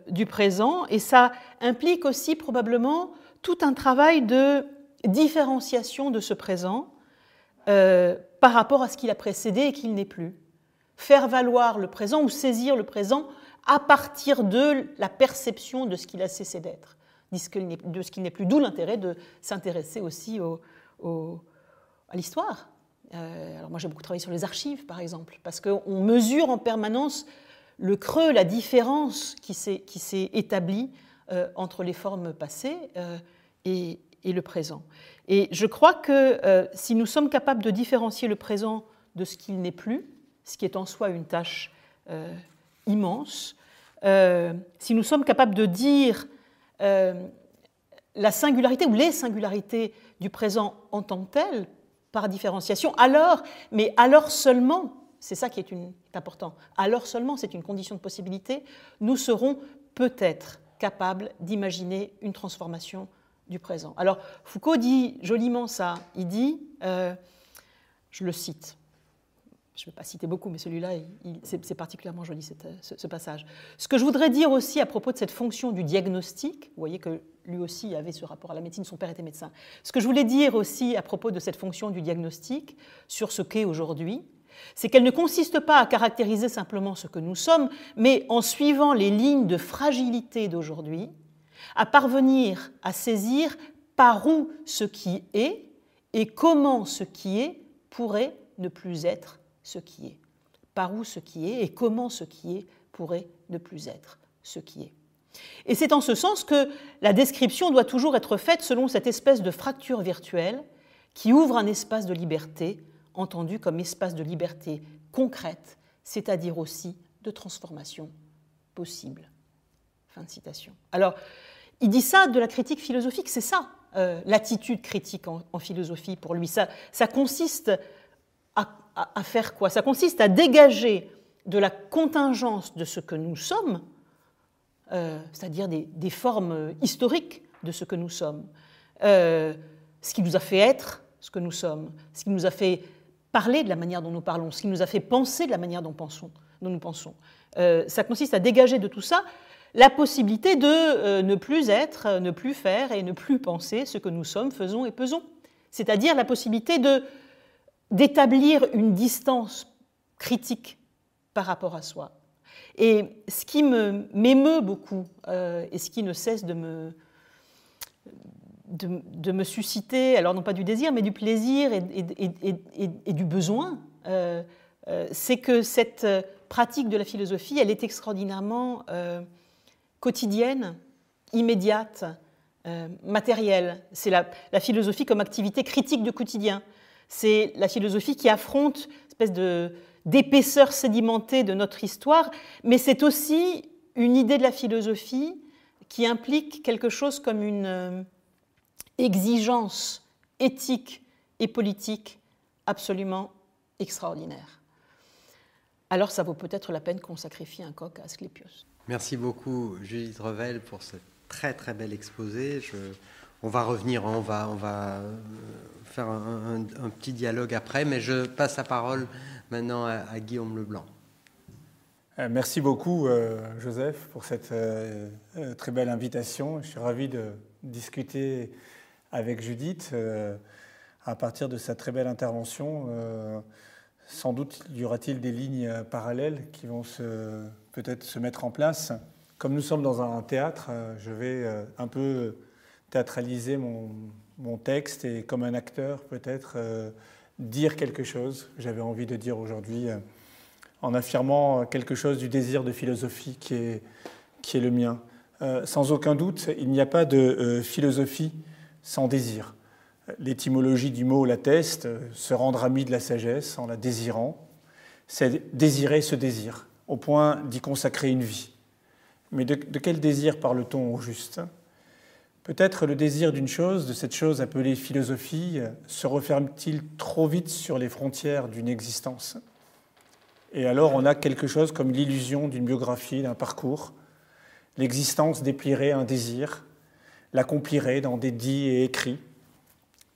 du présent, et ça implique aussi probablement tout un travail de différenciation de ce présent euh, par rapport à ce qu'il a précédé et qu'il n'est plus. Faire valoir le présent ou saisir le présent à partir de la perception de ce qu'il a cessé d'être, de ce qu'il n'est plus. D'où l'intérêt de s'intéresser aussi à l'histoire. Euh, alors moi j'ai beaucoup travaillé sur les archives par exemple, parce qu'on mesure en permanence le creux, la différence qui s'est établie euh, entre les formes passées et, et le présent. Et je crois que euh, si nous sommes capables de différencier le présent de ce qu'il n'est plus, ce qui est en soi une tâche euh, immense, euh, si nous sommes capables de dire la singularité ou les singularités du présent en tant que tel, par différenciation, alors, mais alors seulement, c'est ça qui est, important, alors seulement, c'est une condition de possibilité, nous serons peut-être capables d'imaginer une transformation du présent. Alors Foucault dit joliment ça, il dit, euh, je le cite, je ne vais pas citer beaucoup, mais celui-là, c'est particulièrement joli ce, passage. Ce que je voudrais dire aussi à propos de cette fonction du diagnostic, vous voyez que lui aussi avait ce rapport à la médecine, son père était médecin. Ce que je voulais dire aussi à propos de cette fonction du diagnostic sur ce qu'est aujourd'hui, c'est qu'elle ne consiste pas à caractériser simplement ce que nous sommes, mais en suivant les lignes de fragilité d'aujourd'hui, à parvenir à saisir par où ce qui est et comment ce qui est pourrait ne plus être ce qui est. Par où ce qui est et comment ce qui est pourrait ne plus être ce qui est. Et c'est en ce sens que la description doit toujours être faite selon cette espèce de fracture virtuelle qui ouvre un espace de liberté, entendu comme espace de liberté concrète, c'est-à-dire aussi de transformation possible. Fin de citation. Alors, il dit ça de la critique philosophique, c'est ça, euh, l'attitude critique en, philosophie pour lui. Ça, ça consiste à, faire quoi? Ça consiste à dégager de la contingence de ce que nous sommes, euh, c'est-à-dire des, formes historiques de ce que nous sommes, euh, ce qui nous a fait être ce que nous sommes, ce qui nous a fait parler de la manière dont nous parlons, ce qui nous a fait penser de la manière dont, pensons, dont nous pensons. ça consiste à dégager de tout ça la possibilité de euh, ne plus être, euh, ne plus faire et ne plus penser ce que nous sommes, faisons et pesons. C'est-à-dire la possibilité de, d'établir une distance critique par rapport à soi. Et ce qui me, m'émeut beaucoup euh, et ce qui ne cesse de me, de, me susciter, alors non pas du désir, mais du plaisir et, du besoin, c'est que cette pratique de la philosophie, elle est extraordinairement quotidienne, immédiate, euh, matérielle. C'est la, philosophie comme activité critique du quotidien. C'est la philosophie qui affronte une espèce de, d'épaisseur sédimentée de notre histoire, mais c'est aussi une idée de la philosophie qui implique quelque chose comme une euh, exigence éthique et politique absolument extraordinaire. Alors ça vaut peut-être la peine qu'on sacrifie un coq à Asclépios. Merci beaucoup Judith Revel pour ce très très bel exposé. On va revenir, on va, on va euh, faire un, petit dialogue après, mais je passe la parole maintenant à, Guillaume Leblanc. Euh, merci beaucoup euh, Joseph pour cette très belle invitation. Je suis ravi de discuter avec Judith à partir de sa très belle intervention. sans doute y aura-t-il des lignes parallèles qui vont peut-être se mettre en place. Comme nous sommes dans un théâtre, je vais un peu théâtraliser mon, mon texte et comme un acteur peut-être euh, dire quelque chose que j'avais envie de dire aujourd'hui en affirmant quelque chose du désir de philosophie qui est, qui est le mien. sans aucun doute, il n'y a pas de philosophie sans désir. L'étymologie du mot l'atteste, se rendre ami de la sagesse en la désirant, c'est désirer ce désir au point d'y consacrer une vie. Mais de, quel désir parle-t-on au juste? Peut-être le désir d'une chose, de cette chose appelée philosophie, se referme-t-il trop vite sur les frontières d'une existence? Et alors on a quelque chose comme l'illusion d'une biographie, d'un parcours. L'existence déplierait un désir, l'accomplirait dans des dits et écrits.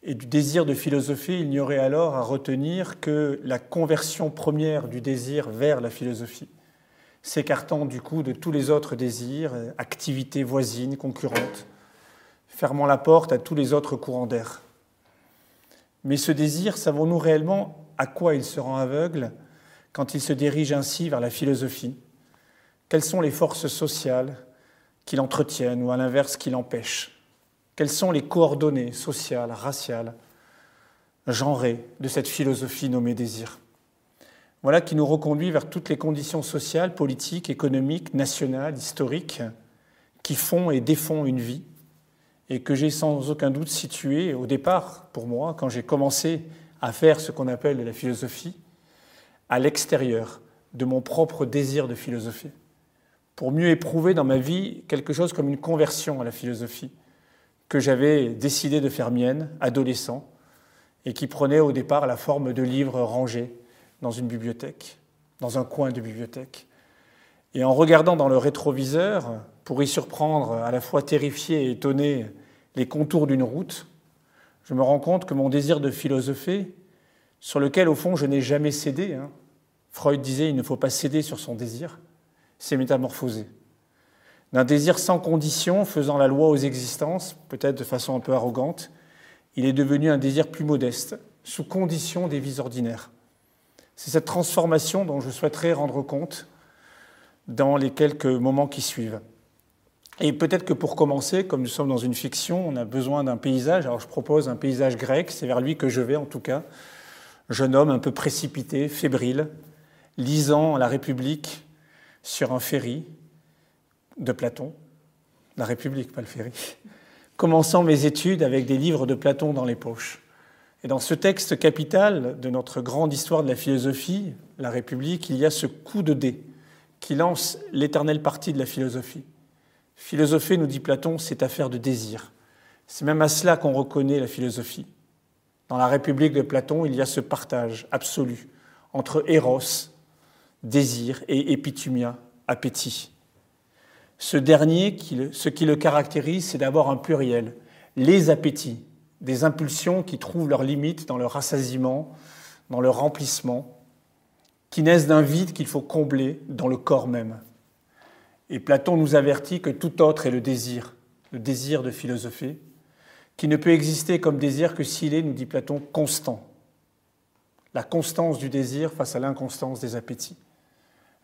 Et du désir de philosophie, il n'y aurait alors à retenir que la conversion première du désir vers la philosophie s'écartant du coup de tous les autres désirs, activités voisines, concurrentes, fermant la porte à tous les autres courants d'air. Mais ce désir, savons-nous réellement à quoi il se rend aveugle quand il se dirige ainsi vers la philosophie? Quelles sont les forces sociales qui l'entretiennent ou à l'inverse qui l'empêchent Quelles sont les coordonnées sociales, raciales, genrées de cette philosophie nommée désir? Voilà qui nous reconduit vers toutes les conditions sociales, politiques, économiques, nationales, historiques, qui font et défont une vie, et que j'ai sans aucun doute situé au départ, pour moi, quand j'ai commencé à faire ce qu'on appelle la philosophie, à l'extérieur de mon propre désir de philosophie, pour mieux éprouver dans ma vie quelque chose comme une conversion à la philosophie, que j'avais décidé de faire mienne, adolescent, et qui prenait au départ la forme de livres rangés dans une bibliothèque, dans un coin de bibliothèque. Et en regardant dans le rétroviseur, pour y surprendre à la fois terrifié et étonné les contours d'une route, je me rends compte que mon désir de philosopher, sur lequel au fond je n'ai jamais cédé, hein, Freud disait il ne faut pas céder sur son désir, s'est métamorphosé. D'un désir sans condition, faisant la loi aux existences, peut-être de façon un peu arrogante, il est devenu un désir plus modeste, sous condition des vies ordinaires C'est cette transformation dont je souhaiterais rendre compte dans les quelques moments qui suivent. Et peut-être que pour commencer, comme nous sommes dans une fiction, on a besoin d'un paysage. Alors je propose un paysage grec, c'est vers lui que je vais en tout cas. Jeune homme un peu précipité, fébrile, lisant La République sur un ferry de Platon. La République, pas le ferry. Commençant mes études avec des livres de Platon dans les poches. Et dans ce texte capital de notre grande histoire de la philosophie, La République, il y a ce coup de dé qui lance l'éternelle partie de la philosophie. Philosopher, nous dit Platon, c'est affaire de désir. C'est même à cela qu'on reconnaît la philosophie. Dans la République de Platon, il y a ce partage absolu entre éros, désir, et épitumia, appétit. Ce dernier, ce qui le caractérise, c'est d'abord un pluriel, les appétits, des impulsions qui trouvent leurs limites dans le rassasiement, dans le remplissement, qui naissent d'un vide qu'il faut combler dans le corps même. Et Platon nous avertit que tout autre est le désir, le désir de philosopher, qui ne peut exister comme désir que s'il est, nous dit Platon, constant. La constance du désir face à l'inconstance des appétits.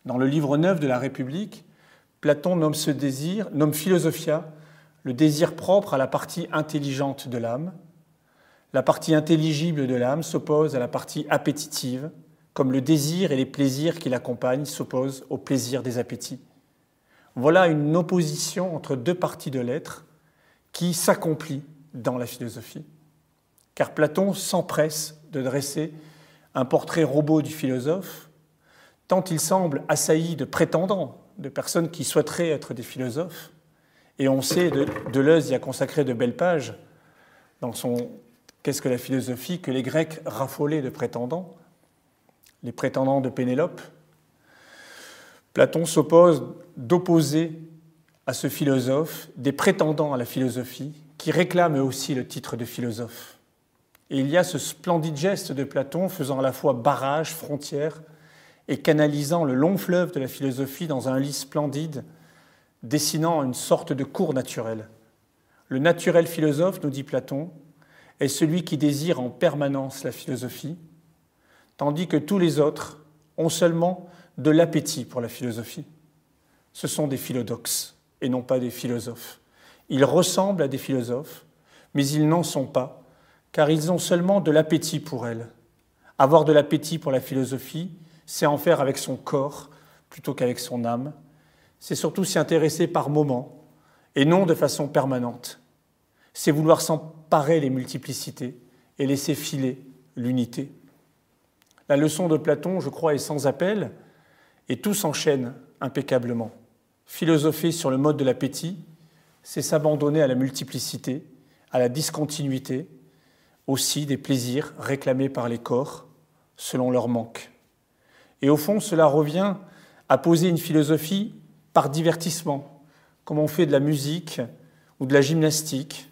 Dans le livre 9 de la République, Platon nomme ce désir, nomme philosophia, le désir propre à la partie intelligente de l'âme. La partie intelligible de l'âme s'oppose à la partie appétitive, comme le désir et les plaisirs qui l'accompagnent s'opposent au plaisir des appétits. Voilà une opposition entre deux parties de l'être qui s'accomplit dans la philosophie. Car Platon s'empresse de dresser un portrait robot du philosophe, tant il semble assailli de prétendants, de personnes qui souhaiteraient être des philosophes. Et on sait, de, Deleuze y a consacré de belles pages dans son Qu'est-ce que la philosophie que les Grecs raffolaient de prétendants, les prétendants de Pénélope, Platon s'oppose d'opposer à ce philosophe des prétendants à la philosophie qui réclament aussi le titre de philosophe. Et il y a ce splendide geste de Platon faisant à la fois barrage, frontière, et canalisant le long fleuve de la philosophie dans un lit splendide, dessinant une sorte de cours naturel. Le naturel philosophe, nous dit Platon, est celui qui désire en permanence la philosophie, tandis que tous les autres ont seulement de l'appétit pour la philosophie. Ce sont des philodoxes et non pas des philosophes. Ils ressemblent à des philosophes, mais ils n'en sont pas, car ils ont seulement de l'appétit pour elle. Avoir de l'appétit pour la philosophie, c'est en faire avec son corps plutôt qu'avec son âme. C'est surtout s'y intéresser par moments et non de façon permanente. C'est vouloir s'emparer les multiplicités et laisser filer l'unité. La leçon de Platon, je crois, est sans appel et tout s'enchaîne impeccablement. Philosopher sur le mode de l'appétit, c'est s'abandonner à la multiplicité, à la discontinuité, aussi des plaisirs réclamés par les corps selon leur manque. Et au fond, cela revient à poser une philosophie par divertissement, comme on fait de la musique ou de la gymnastique,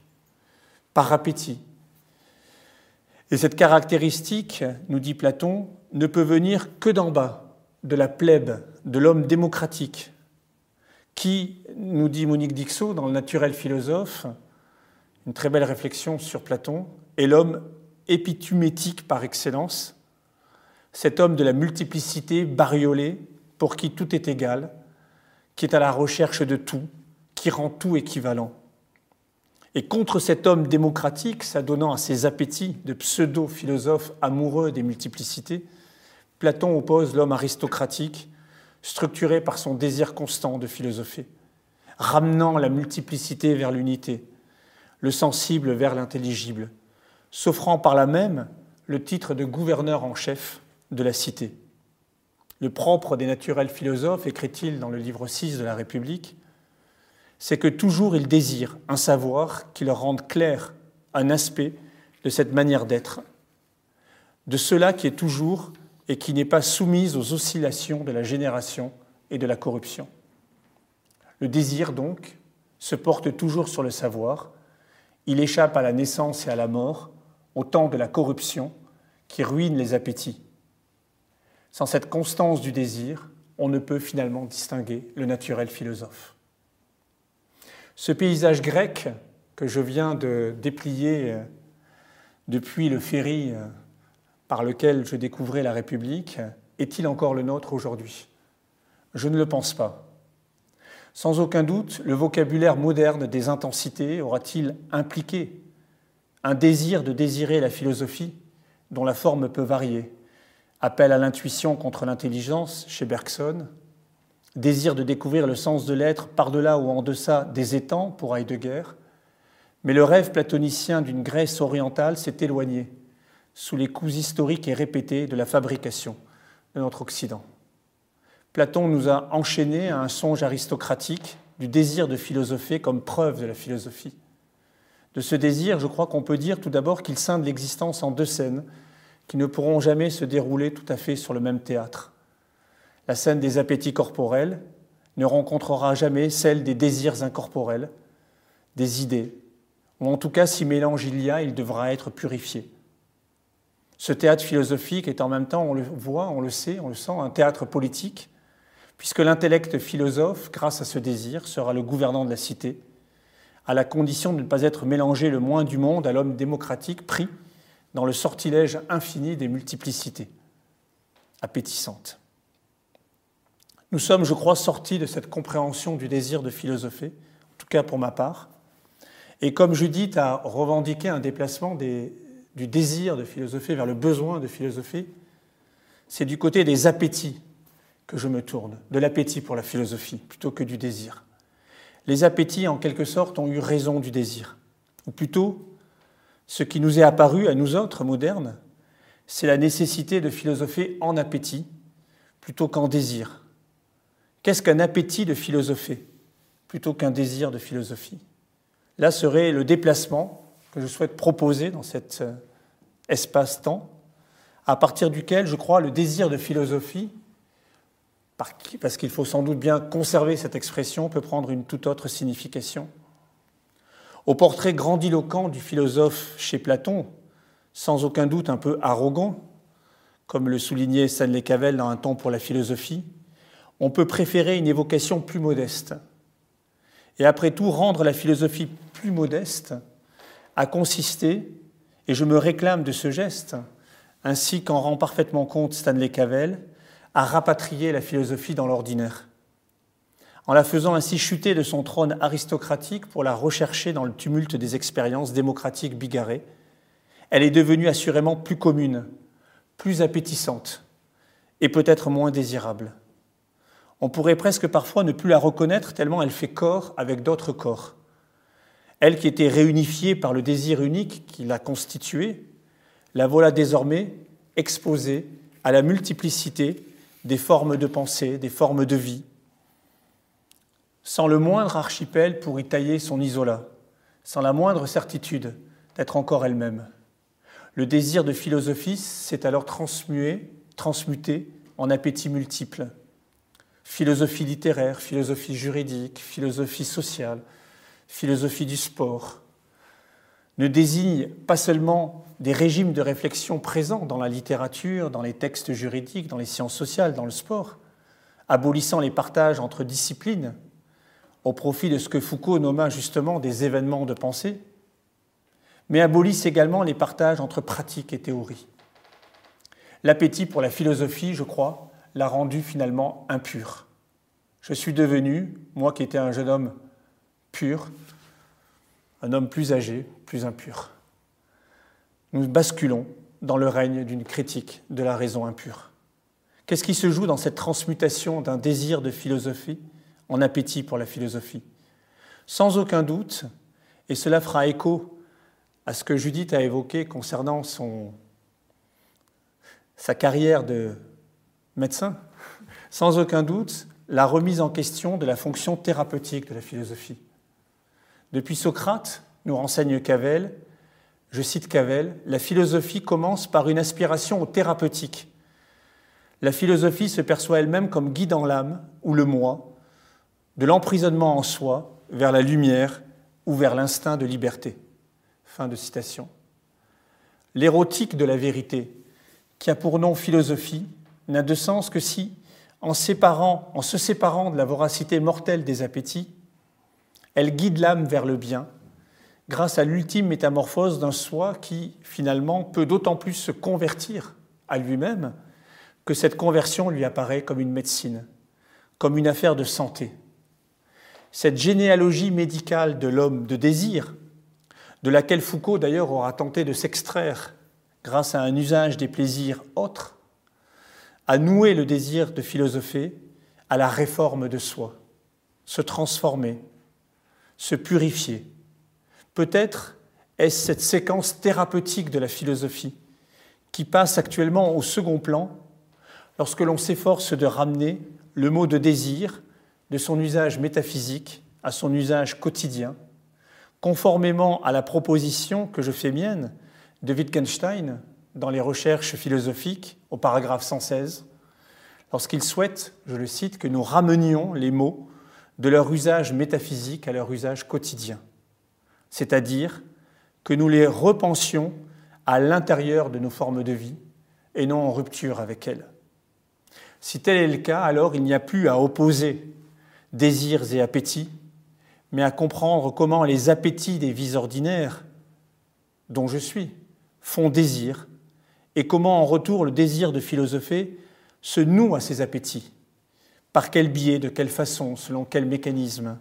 par appétit. Et cette caractéristique, nous dit Platon, ne peut venir que d'en bas, de la plèbe, de l'homme démocratique, qui, nous dit Monique Dixot dans le Naturel philosophe, une très belle réflexion sur Platon, est l'homme épitumétique par excellence, cet homme de la multiplicité bariolé, pour qui tout est égal, qui est à la recherche de tout, qui rend tout équivalent. Et contre cet homme démocratique, s'adonnant à ses appétits de pseudo-philosophes amoureux des multiplicités, Platon oppose l'homme aristocratique, structuré par son désir constant de philosopher, ramenant la multiplicité vers l'unité, le sensible vers l'intelligible, s'offrant par là même le titre de gouverneur en chef de la cité. Le propre des naturels philosophes, écrit-il dans le livre 6 de la République, c'est que toujours ils désirent un savoir qui leur rende clair un aspect de cette manière d'être, de cela qui est toujours et qui n'est pas soumise aux oscillations de la génération et de la corruption. Le désir, donc, se porte toujours sur le savoir, il échappe à la naissance et à la mort, au temps de la corruption qui ruine les appétits. Sans cette constance du désir, on ne peut finalement distinguer le naturel philosophe. Ce paysage grec que je viens de déplier euh, depuis le ferry euh, par lequel je découvrais la République est-il encore le nôtre aujourd'hui? Je ne le pense pas. Sans aucun doute, le vocabulaire moderne des intensités aura-t-il impliqué un désir de désirer la philosophie dont la forme peut varier. Appel à l'intuition contre l'intelligence chez Bergson, désir de découvrir le sens de l'être par-delà ou en deçà des étangs pour Heidegger, mais le rêve platonicien d'une Grèce orientale s'est éloigné sous les coups historiques et répétés de la fabrication de notre Occident. Platon nous a enchaînés à un songe aristocratique du désir de philosopher comme preuve de la philosophie. De ce désir, je crois qu'on peut dire tout d'abord qu'il scinde l'existence en deux scènes qui ne pourront jamais se dérouler tout à fait sur le même théâtre. La scène des appétits corporels ne rencontrera jamais celle des désirs incorporels, des idées, ou en tout cas si mélange il y a, il devra être purifié. Ce théâtre philosophique est en même temps, on le voit, on le sait, on le sent, un théâtre politique, puisque l'intellect philosophe, grâce à ce désir, sera le gouvernant de la cité, à la condition de ne pas être mélangé le moins du monde à l'homme démocratique pris dans le sortilège infini des multiplicités appétissantes. Nous sommes, je crois, sortis de cette compréhension du désir de philosopher, en tout cas pour ma part, et comme Judith a revendiqué un déplacement du désir de philosopher vers le besoin de philosopher, c'est du côté des appétits que je me tourne, de l'appétit pour la philosophie plutôt que du désir. Les appétits, en quelque sorte, ont eu raison du désir. Ou plutôt, ce qui nous est apparu à nous autres modernes, c'est la nécessité de philosopher en appétit plutôt qu'en désir. Qu'est-ce qu'un appétit de philosopher plutôt qu'un désir de philosophie? Là serait le déplacement que je souhaite proposer dans cet euh, espace-temps, à partir duquel, je crois, le désir de philosophie, parce qu'il faut sans doute bien conserver cette expression, peut prendre une toute autre signification. Au portrait grandiloquent du philosophe chez Platon, sans aucun doute un peu arrogant, comme le soulignait Stanley Cavell dans Un temps pour la philosophie, on peut préférer une évocation plus modeste. Et après tout, rendre la philosophie plus modeste a consisté, et je me réclame de ce geste, ainsi qu'en rend parfaitement compte Stanley Cavell, à rapatrier la philosophie dans l'ordinaire, en la faisant ainsi chuter de son trône aristocratique pour la rechercher dans le tumulte des expériences démocratiques bigarrées. Elle est devenue assurément plus commune, plus appétissante et peut-être moins désirable. On pourrait presque parfois ne plus la reconnaître tellement elle fait corps avec d'autres corps. Elle qui était réunifiée par le désir unique qui l'a constituée, la voilà désormais exposée à la multiplicité des formes de pensée, des formes de vie, sans le moindre archipel pour y tailler son isolat, sans la moindre certitude d'être encore elle-même. Le désir de philosophie s'est alors transmué, transmuté en appétit multiple. Philosophie littéraire, philosophie juridique, philosophie sociale, philosophie du sport, ne désigne pas seulement des régimes de réflexion présents dans la littérature, dans les textes juridiques, dans les sciences sociales, dans le sport, abolissant les partages entre disciplines au profit de ce que Foucault nomma justement des événements de pensée, mais abolissent également les partages entre pratique et théorie. L'appétit pour la philosophie, je crois, l'a rendu finalement impur. Je suis devenu, moi qui étais un jeune homme pur, un homme plus âgé, plus impur. Nous basculons dans le règne d'une critique de la raison impure. Qu'est-ce qui se joue dans cette transmutation d'un désir de philosophie en appétit pour la philosophie? Sans aucun doute, et cela fera écho à ce que Judith a évoqué concernant son, sa carrière de médecin, sans aucun doute, la remise en question de la fonction thérapeutique de la philosophie. Depuis Socrate, nous renseigne Cavell, je cite Cavell, la philosophie commence par une aspiration au thérapeutique. La philosophie se perçoit elle-même comme guidant l'âme ou le moi, de l'emprisonnement en soi vers la lumière ou vers l'instinct de liberté. Fin de citation. L'érotique de la vérité, qui a pour nom philosophie, n'a de sens que si, en, séparant, en se séparant de la voracité mortelle des appétits, elle guide l'âme vers le bien, grâce à l'ultime métamorphose d'un soi qui, finalement, peut d'autant plus se convertir à lui-même que cette conversion lui apparaît comme une médecine, comme une affaire de santé. Cette généalogie médicale de l'homme de désir, de laquelle Foucault d'ailleurs aura tenté de s'extraire grâce à un usage des plaisirs autres, a noué le désir de philosopher à la réforme de soi, se transformer, se purifier. Peut-être est-ce cette séquence thérapeutique de la philosophie qui passe actuellement au second plan lorsque l'on s'efforce de ramener le mot de désir de son usage métaphysique à son usage quotidien, conformément à la proposition que je fais mienne de Wittgenstein dans les recherches philosophiques au paragraphe 116, lorsqu'il souhaite, je le cite, que nous ramenions les mots de leur usage métaphysique à leur usage quotidien, c'est-à-dire que nous les repensions à l'intérieur de nos formes de vie et non en rupture avec elles. Si tel est le cas, alors il n'y a plus à opposer désirs et appétits, mais à comprendre comment les appétits des vies ordinaires, dont je suis, font désir, et comment en retour le désir de philosopher se noue à ces appétits. Par quel biais, de quelle façon, selon quel mécanisme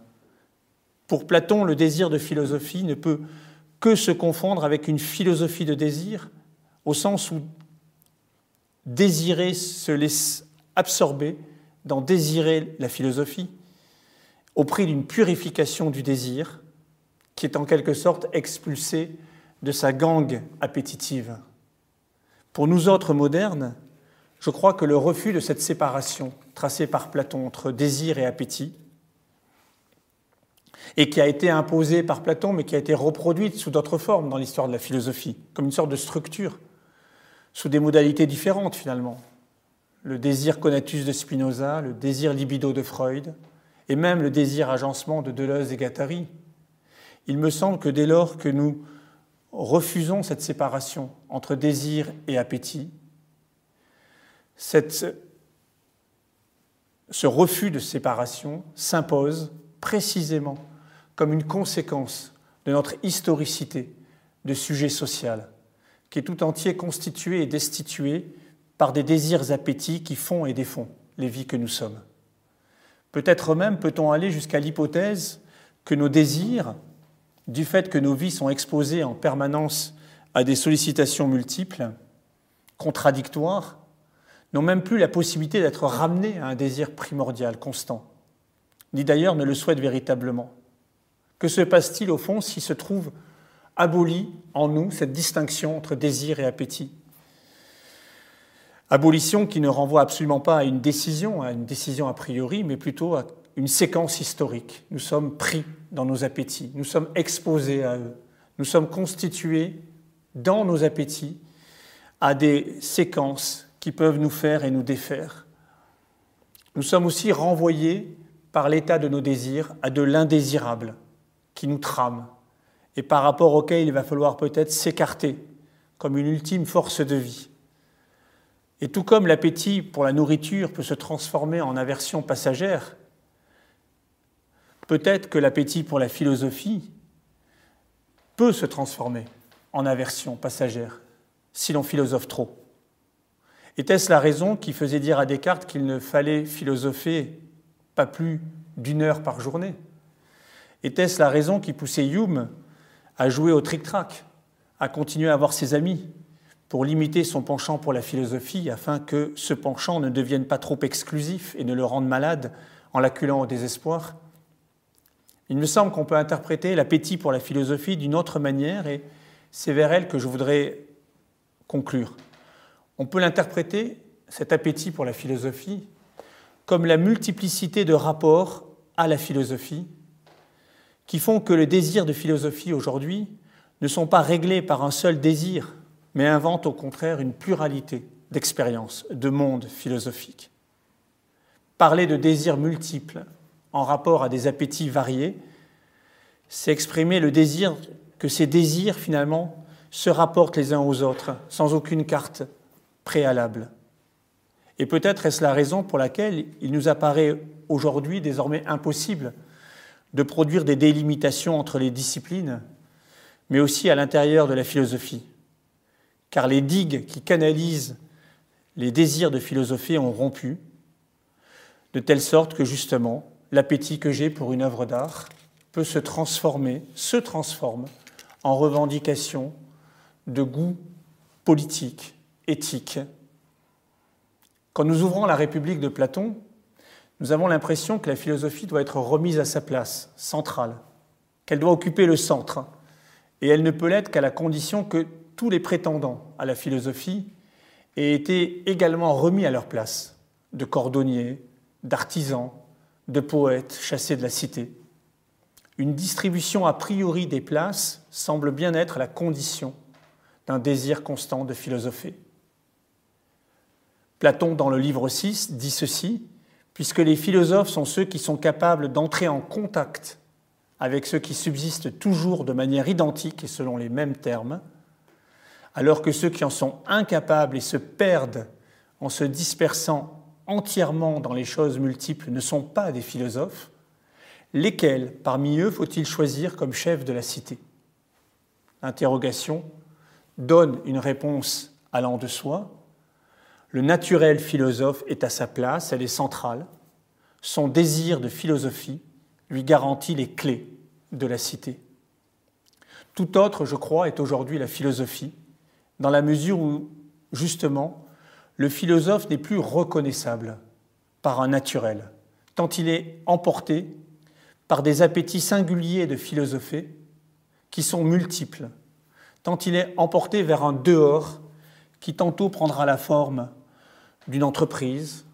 Pour Platon, le désir de philosophie ne peut que se confondre avec une philosophie de désir, au sens où désirer se laisse absorber dans désirer la philosophie, au prix d'une purification du désir, qui est en quelque sorte expulsé de sa gangue appétitive. Pour nous autres modernes, je crois que le refus de cette séparation tracée par Platon entre désir et appétit, et qui a été imposée par Platon, mais qui a été reproduite sous d'autres formes dans l'histoire de la philosophie, comme une sorte de structure, sous des modalités différentes finalement. Le désir conatus de Spinoza, le désir libido de Freud, et même le désir agencement de Deleuze et Guattari. Il me semble que dès lors que nous refusons cette séparation entre désir et appétit, cette, ce refus de séparation s'impose précisément comme une conséquence de notre historicité de sujet social, qui est tout entier constitué et destitué par des désirs appétits qui font et défont les vies que nous sommes. Peut-être même peut-on aller jusqu'à l'hypothèse que nos désirs, du fait que nos vies sont exposées en permanence à des sollicitations multiples, contradictoires, n'ont même plus la possibilité d'être ramenés à un désir primordial, constant, ni d'ailleurs ne le souhaitent véritablement. Que se passe-t-il au fond s'il se trouve aboli en nous cette distinction entre désir et appétit? Abolition qui ne renvoie absolument pas à une décision, à une décision a priori, mais plutôt à une séquence historique. Nous sommes pris dans nos appétits, nous sommes exposés à eux, nous sommes constitués dans nos appétits à des séquences qui peuvent nous faire et nous défaire. Nous sommes aussi renvoyés par l'état de nos désirs à de l'indésirable qui nous trame et par rapport auquel il va falloir peut-être s'écarter comme une ultime force de vie. Et tout comme l'appétit pour la nourriture peut se transformer en aversion passagère, peut-être que l'appétit pour la philosophie peut se transformer en aversion passagère si l'on philosophe trop. Était-ce la raison qui faisait dire à Descartes qu'il ne fallait philosopher pas plus d'une heure par journée? Était-ce la raison qui poussait Hume à jouer au tric-trac, à continuer à voir ses amis, pour limiter son penchant pour la philosophie afin que ce penchant ne devienne pas trop exclusif et ne le rende malade en l'acculant au désespoir? Il me semble qu'on peut interpréter l'appétit pour la philosophie d'une autre manière et c'est vers elle que je voudrais conclure. On peut l'interpréter, cet appétit pour la philosophie, comme la multiplicité de rapports à la philosophie qui font que le désir de philosophie aujourd'hui ne sont pas réglés par un seul désir mais invente au contraire une pluralité d'expériences, de mondes philosophiques. Parler de désirs multiples en rapport à des appétits variés, c'est exprimer le désir que ces désirs finalement se rapportent les uns aux autres sans aucune carte préalable. Et peut-être est-ce la raison pour laquelle il nous apparaît aujourd'hui désormais impossible de produire des délimitations entre les disciplines, mais aussi à l'intérieur de la philosophie car les digues qui canalisent les désirs de philosopher ont rompu, de telle sorte que justement, l'appétit que j'ai pour une œuvre d'art peut se transformer, se transforme en revendication de goût politique, éthique. Quand nous ouvrons la République de Platon, nous avons l'impression que la philosophie doit être remise à sa place, centrale, qu'elle doit occuper le centre, et elle ne peut l'être qu'à la condition que tous les prétendants à la philosophie aient été également remis à leur place, de cordonniers, d'artisans, de poètes chassés de la cité. Une distribution a priori des places semble bien être la condition d'un désir constant de philosopher. Platon, dans le livre 6, dit ceci, puisque les philosophes sont ceux qui sont capables d'entrer en contact avec ceux qui subsistent toujours de manière identique et selon les mêmes termes, alors que ceux qui en sont incapables et se perdent en se dispersant entièrement dans les choses multiples ne sont pas des philosophes, lesquels parmi eux faut-il choisir comme chef de la cité? Interrogation donne une réponse allant de soi. Le naturel philosophe est à sa place, elle est centrale. Son désir de philosophie lui garantit les clés de la cité. Tout autre, je crois, est aujourd'hui la philosophie, dans la mesure où, justement, le philosophe n'est plus reconnaissable par un naturel, tant il est emporté par des appétits singuliers de philosopher qui sont multiples, tant il est emporté vers un dehors qui tantôt prendra la forme d'une entreprise,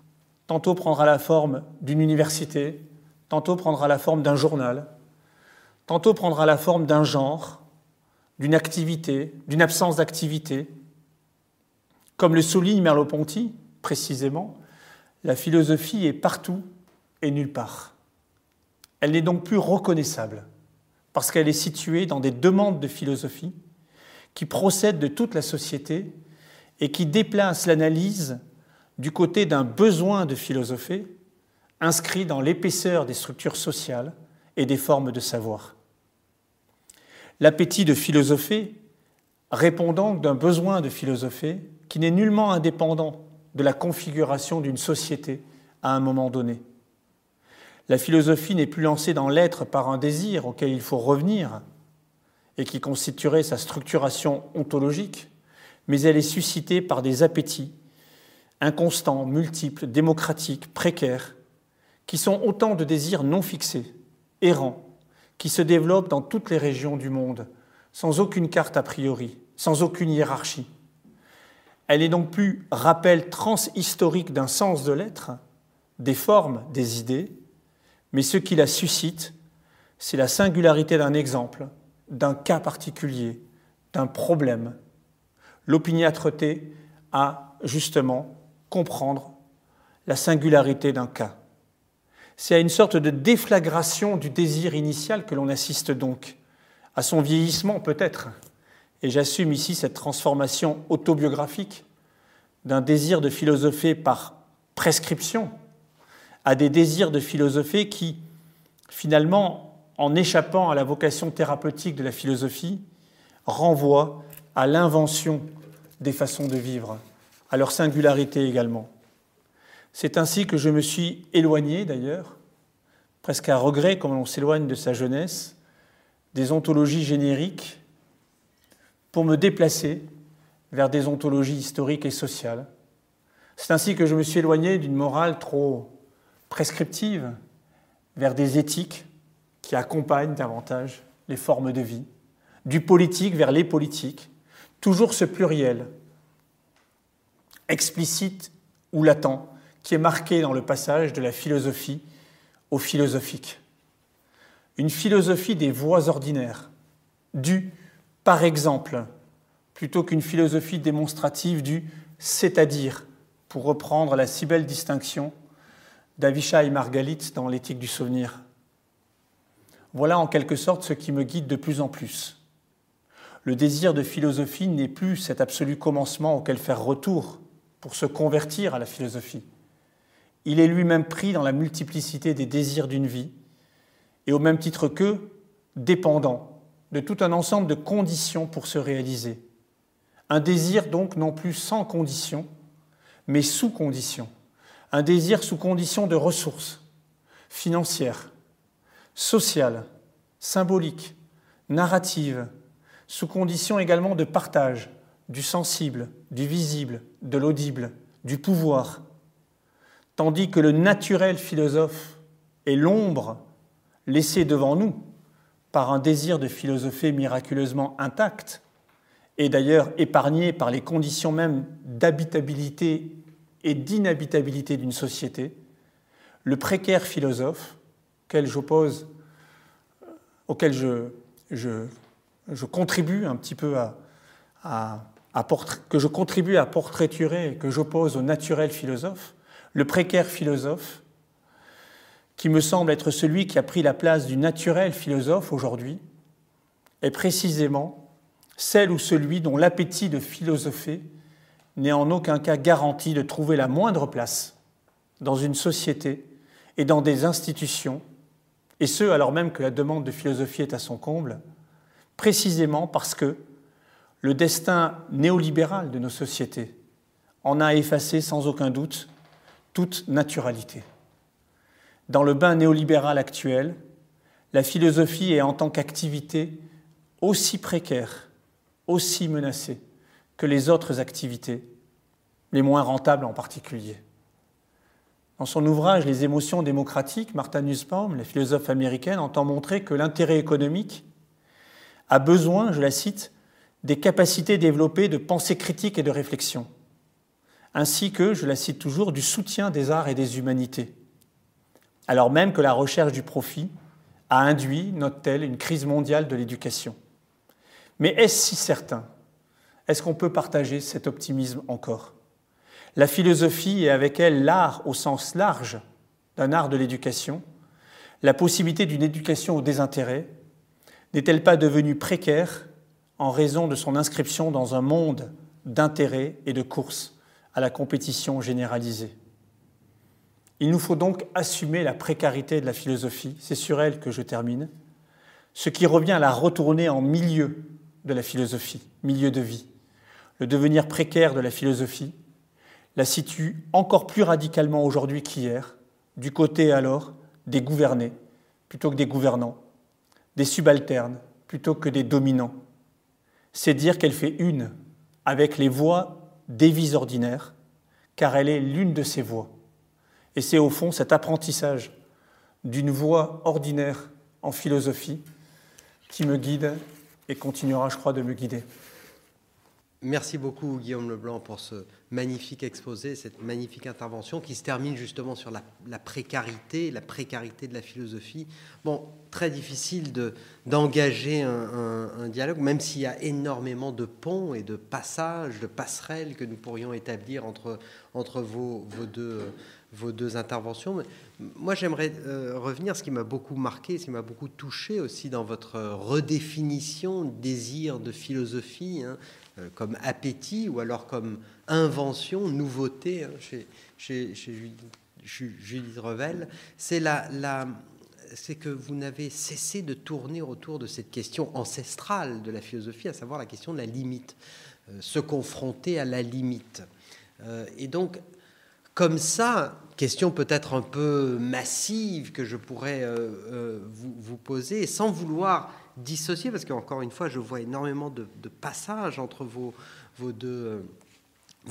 tantôt prendra la forme d'une université, tantôt prendra la forme d'un journal, tantôt prendra la forme d'un genre, d'une activité, d'une absence d'activité. Comme le souligne Merleau-Ponty, précisément, la philosophie est partout et nulle part. Elle n'est donc plus reconnaissable, parce qu'elle est située dans des demandes de philosophie qui procèdent de toute la société et qui déplacent l'analyse du côté d'un besoin de philosopher inscrit dans l'épaisseur des structures sociales et des formes de savoir. L'appétit de philosopher répond donc d'un besoin de philosopher qui n'est nullement indépendant de la configuration d'une société à un moment donné. La philosophie n'est plus lancée dans l'être par un désir auquel il faut revenir et qui constituerait sa structuration ontologique, mais elle est suscitée par des appétits inconstants, multiples, démocratiques, précaires, qui sont autant de désirs non fixés, errants, qui se développent dans toutes les régions du monde, sans aucune carte a priori, sans aucune hiérarchie. Elle est donc plus rappel transhistorique d'un sens de l'être, des formes, des idées, mais ce qui la suscite, c'est la singularité d'un exemple, d'un cas particulier, d'un problème. L'opiniâtreté a justement comprendre la singularité d'un cas. C'est à une sorte de déflagration du désir initial que l'on assiste donc, à son vieillissement peut-être. Et j'assume ici cette transformation autobiographique d'un désir de philosopher par prescription à des désirs de philosopher qui, finalement, en échappant à la vocation thérapeutique de la philosophie, renvoient à l'invention des façons de vivre, à leur singularité également. C'est ainsi que je me suis éloigné, d'ailleurs, presque à regret, comme on s'éloigne de sa jeunesse, des ontologies génériques pour me déplacer vers des ontologies historiques et sociales. C'est ainsi que je me suis éloigné d'une morale trop prescriptive vers des éthiques qui accompagnent davantage les formes de vie, du politique vers les politiques, toujours ce pluriel, explicite ou latent, qui est marqué dans le passage de la philosophie au philosophique. Une philosophie des voies ordinaires, due, par exemple, plutôt qu'une philosophie démonstrative du c'est-à-dire, pour reprendre la si belle distinction d'Avishai Margalit dans l'éthique du souvenir. Voilà en quelque sorte ce qui me guide de plus en plus. Le désir de philosophie n'est plus cet absolu commencement auquel faire retour pour se convertir à la philosophie. Il est lui-même pris dans la multiplicité des désirs d'une vie, et au même titre qu'eux, dépendant de tout un ensemble de conditions pour se réaliser. Un désir donc non plus sans condition, mais sous condition. Un désir sous condition de ressources financières, sociales, symboliques, narratives, sous condition également de partage du sensible, du visible, de l'audible, du pouvoir, tandis que le naturel philosophe est l'ombre laissée devant nous par un désir de philosopher miraculeusement intact, et d'ailleurs épargné par les conditions même d'habitabilité et d'inhabitabilité d'une société, le précaire philosophe, auquel je, contribue un petit peu à que je contribue à portraiturer et que j'oppose au naturel philosophe, le précaire philosophe, qui me semble être celui qui a pris la place du naturel philosophe aujourd'hui, est précisément celle ou celui dont l'appétit de philosopher n'est en aucun cas garanti de trouver la moindre place dans une société et dans des institutions, et ce alors même que la demande de philosophie est à son comble, précisément parce que le destin néolibéral de nos sociétés en a effacé sans aucun doute toute naturalité. Dans le bain néolibéral actuel, la philosophie est en tant qu'activité aussi précaire, aussi menacée que les autres activités, les moins rentables en particulier. Dans son ouvrage Les émotions démocratiques, Martha Nussbaum, la philosophe américaine, entend montrer que l'intérêt économique a besoin, je la cite, des capacités développées de pensée critique et de réflexion, ainsi que, je la cite toujours, du soutien des arts et des humanités, alors même que la recherche du profit a induit, note-t-elle, une crise mondiale de l'éducation. Mais est-ce si certain? Est-ce qu'on peut partager cet optimisme encore? La philosophie et avec elle l'art au sens large d'un art de l'éducation, la possibilité d'une éducation au désintérêt, n'est-elle pas devenue précaire en raison de son inscription dans un monde d'intérêt et de course à la compétition généralisée Il nous faut donc assumer la précarité de la philosophie, c'est sur elle que je termine, ce qui revient à la retourner en milieu de la philosophie, milieu de vie. Le devenir précaire de la philosophie la situe encore plus radicalement aujourd'hui qu'hier, du côté alors des gouvernés plutôt que des gouvernants, des subalternes plutôt que des dominants. C'est dire qu'elle fait une avec les voies des vies ordinaires, car elle est l'une de ces voies. Et c'est au fond cet apprentissage d'une voie ordinaire en philosophie qui me guide et continuera, je crois, de me guider. Merci beaucoup Guillaume Leblanc pour ce magnifique exposé, cette magnifique intervention qui se termine justement sur la, précarité, la précarité de la philosophie. Bon, très difficile d'engager un, dialogue, même s'il y a énormément de ponts et de passages, de passerelles que nous pourrions établir entre, entre vos, vos, deux, vos deux interventions. Moi, j'aimerais euh, revenir, ce qui m'a beaucoup marqué, ce qui m'a beaucoup touché aussi dans votre redéfinition, désir de philosophie. Hein, comme appétit ou alors comme invention, nouveauté hein, chez, Judith, Revel, c'est que vous n'avez cessé de tourner autour de cette question ancestrale de la philosophie, à savoir la question de la limite, euh, se confronter à la limite. Euh, et donc, comme ça, question peut-être un peu massive que je pourrais vous, poser, sans vouloir dissocier, parce qu'encore une fois, je vois énormément de, passages entre vos, vos, deux,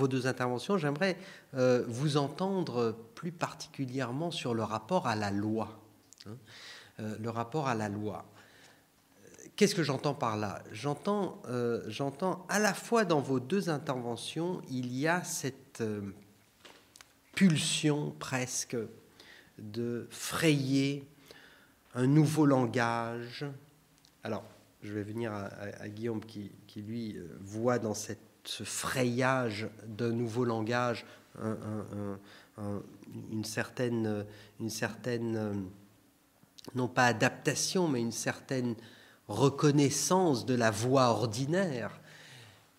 euh, interventions. J'aimerais euh, vous entendre plus particulièrement sur le rapport à la loi. Hein. Euh, le rapport à la loi. Qu'est-ce que j'entends par là? J'entends j'entends à la fois dans vos deux interventions, il y a cette pulsion presque de frayer un nouveau langage, alors, je vais venir à, Guillaume qui, lui, euh, voit dans ce frayage d'un nouveau langage une certaine, une certaine, euh, non pas adaptation, mais une certaine reconnaissance de la voix ordinaire.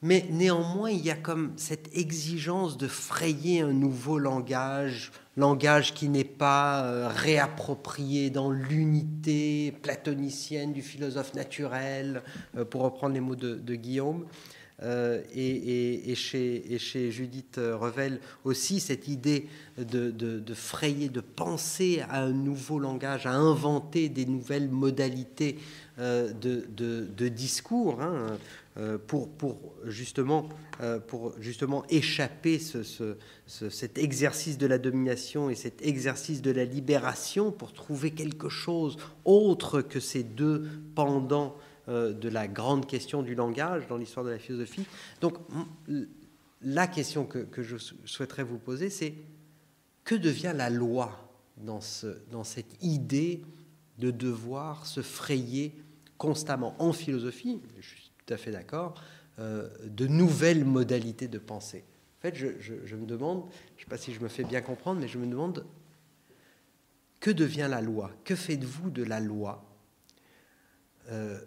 Mais néanmoins, il y a comme cette exigence de frayer un nouveau langage, langage qui n'est pas euh, réapproprié dans l'unité platonicienne du philosophe naturel, euh, pour reprendre les mots de, Guillaume. et, chez, chez, Judith Revel aussi cette idée de, frayer, de penser à un nouveau langage, à inventer des nouvelles modalités de, discours. Hein. Euh, pour, pour, justement, euh, pour justement échapper ce, cet exercice de la domination et cet exercice de la libération pour trouver quelque chose autre que ces deux pendants euh, de la grande question du langage dans l'histoire de la philosophie. Donc la question que, je souhaiterais vous poser, c'est que devient la loi dans cette idée de devoir se frayer constamment en philosophie? Tout à fait d'accord, euh, de nouvelles modalités de pensée. En fait, je, me demande, je ne sais pas si je me fais bien comprendre, mais je me demande que devient la loi? Que faites-vous de la loi euh,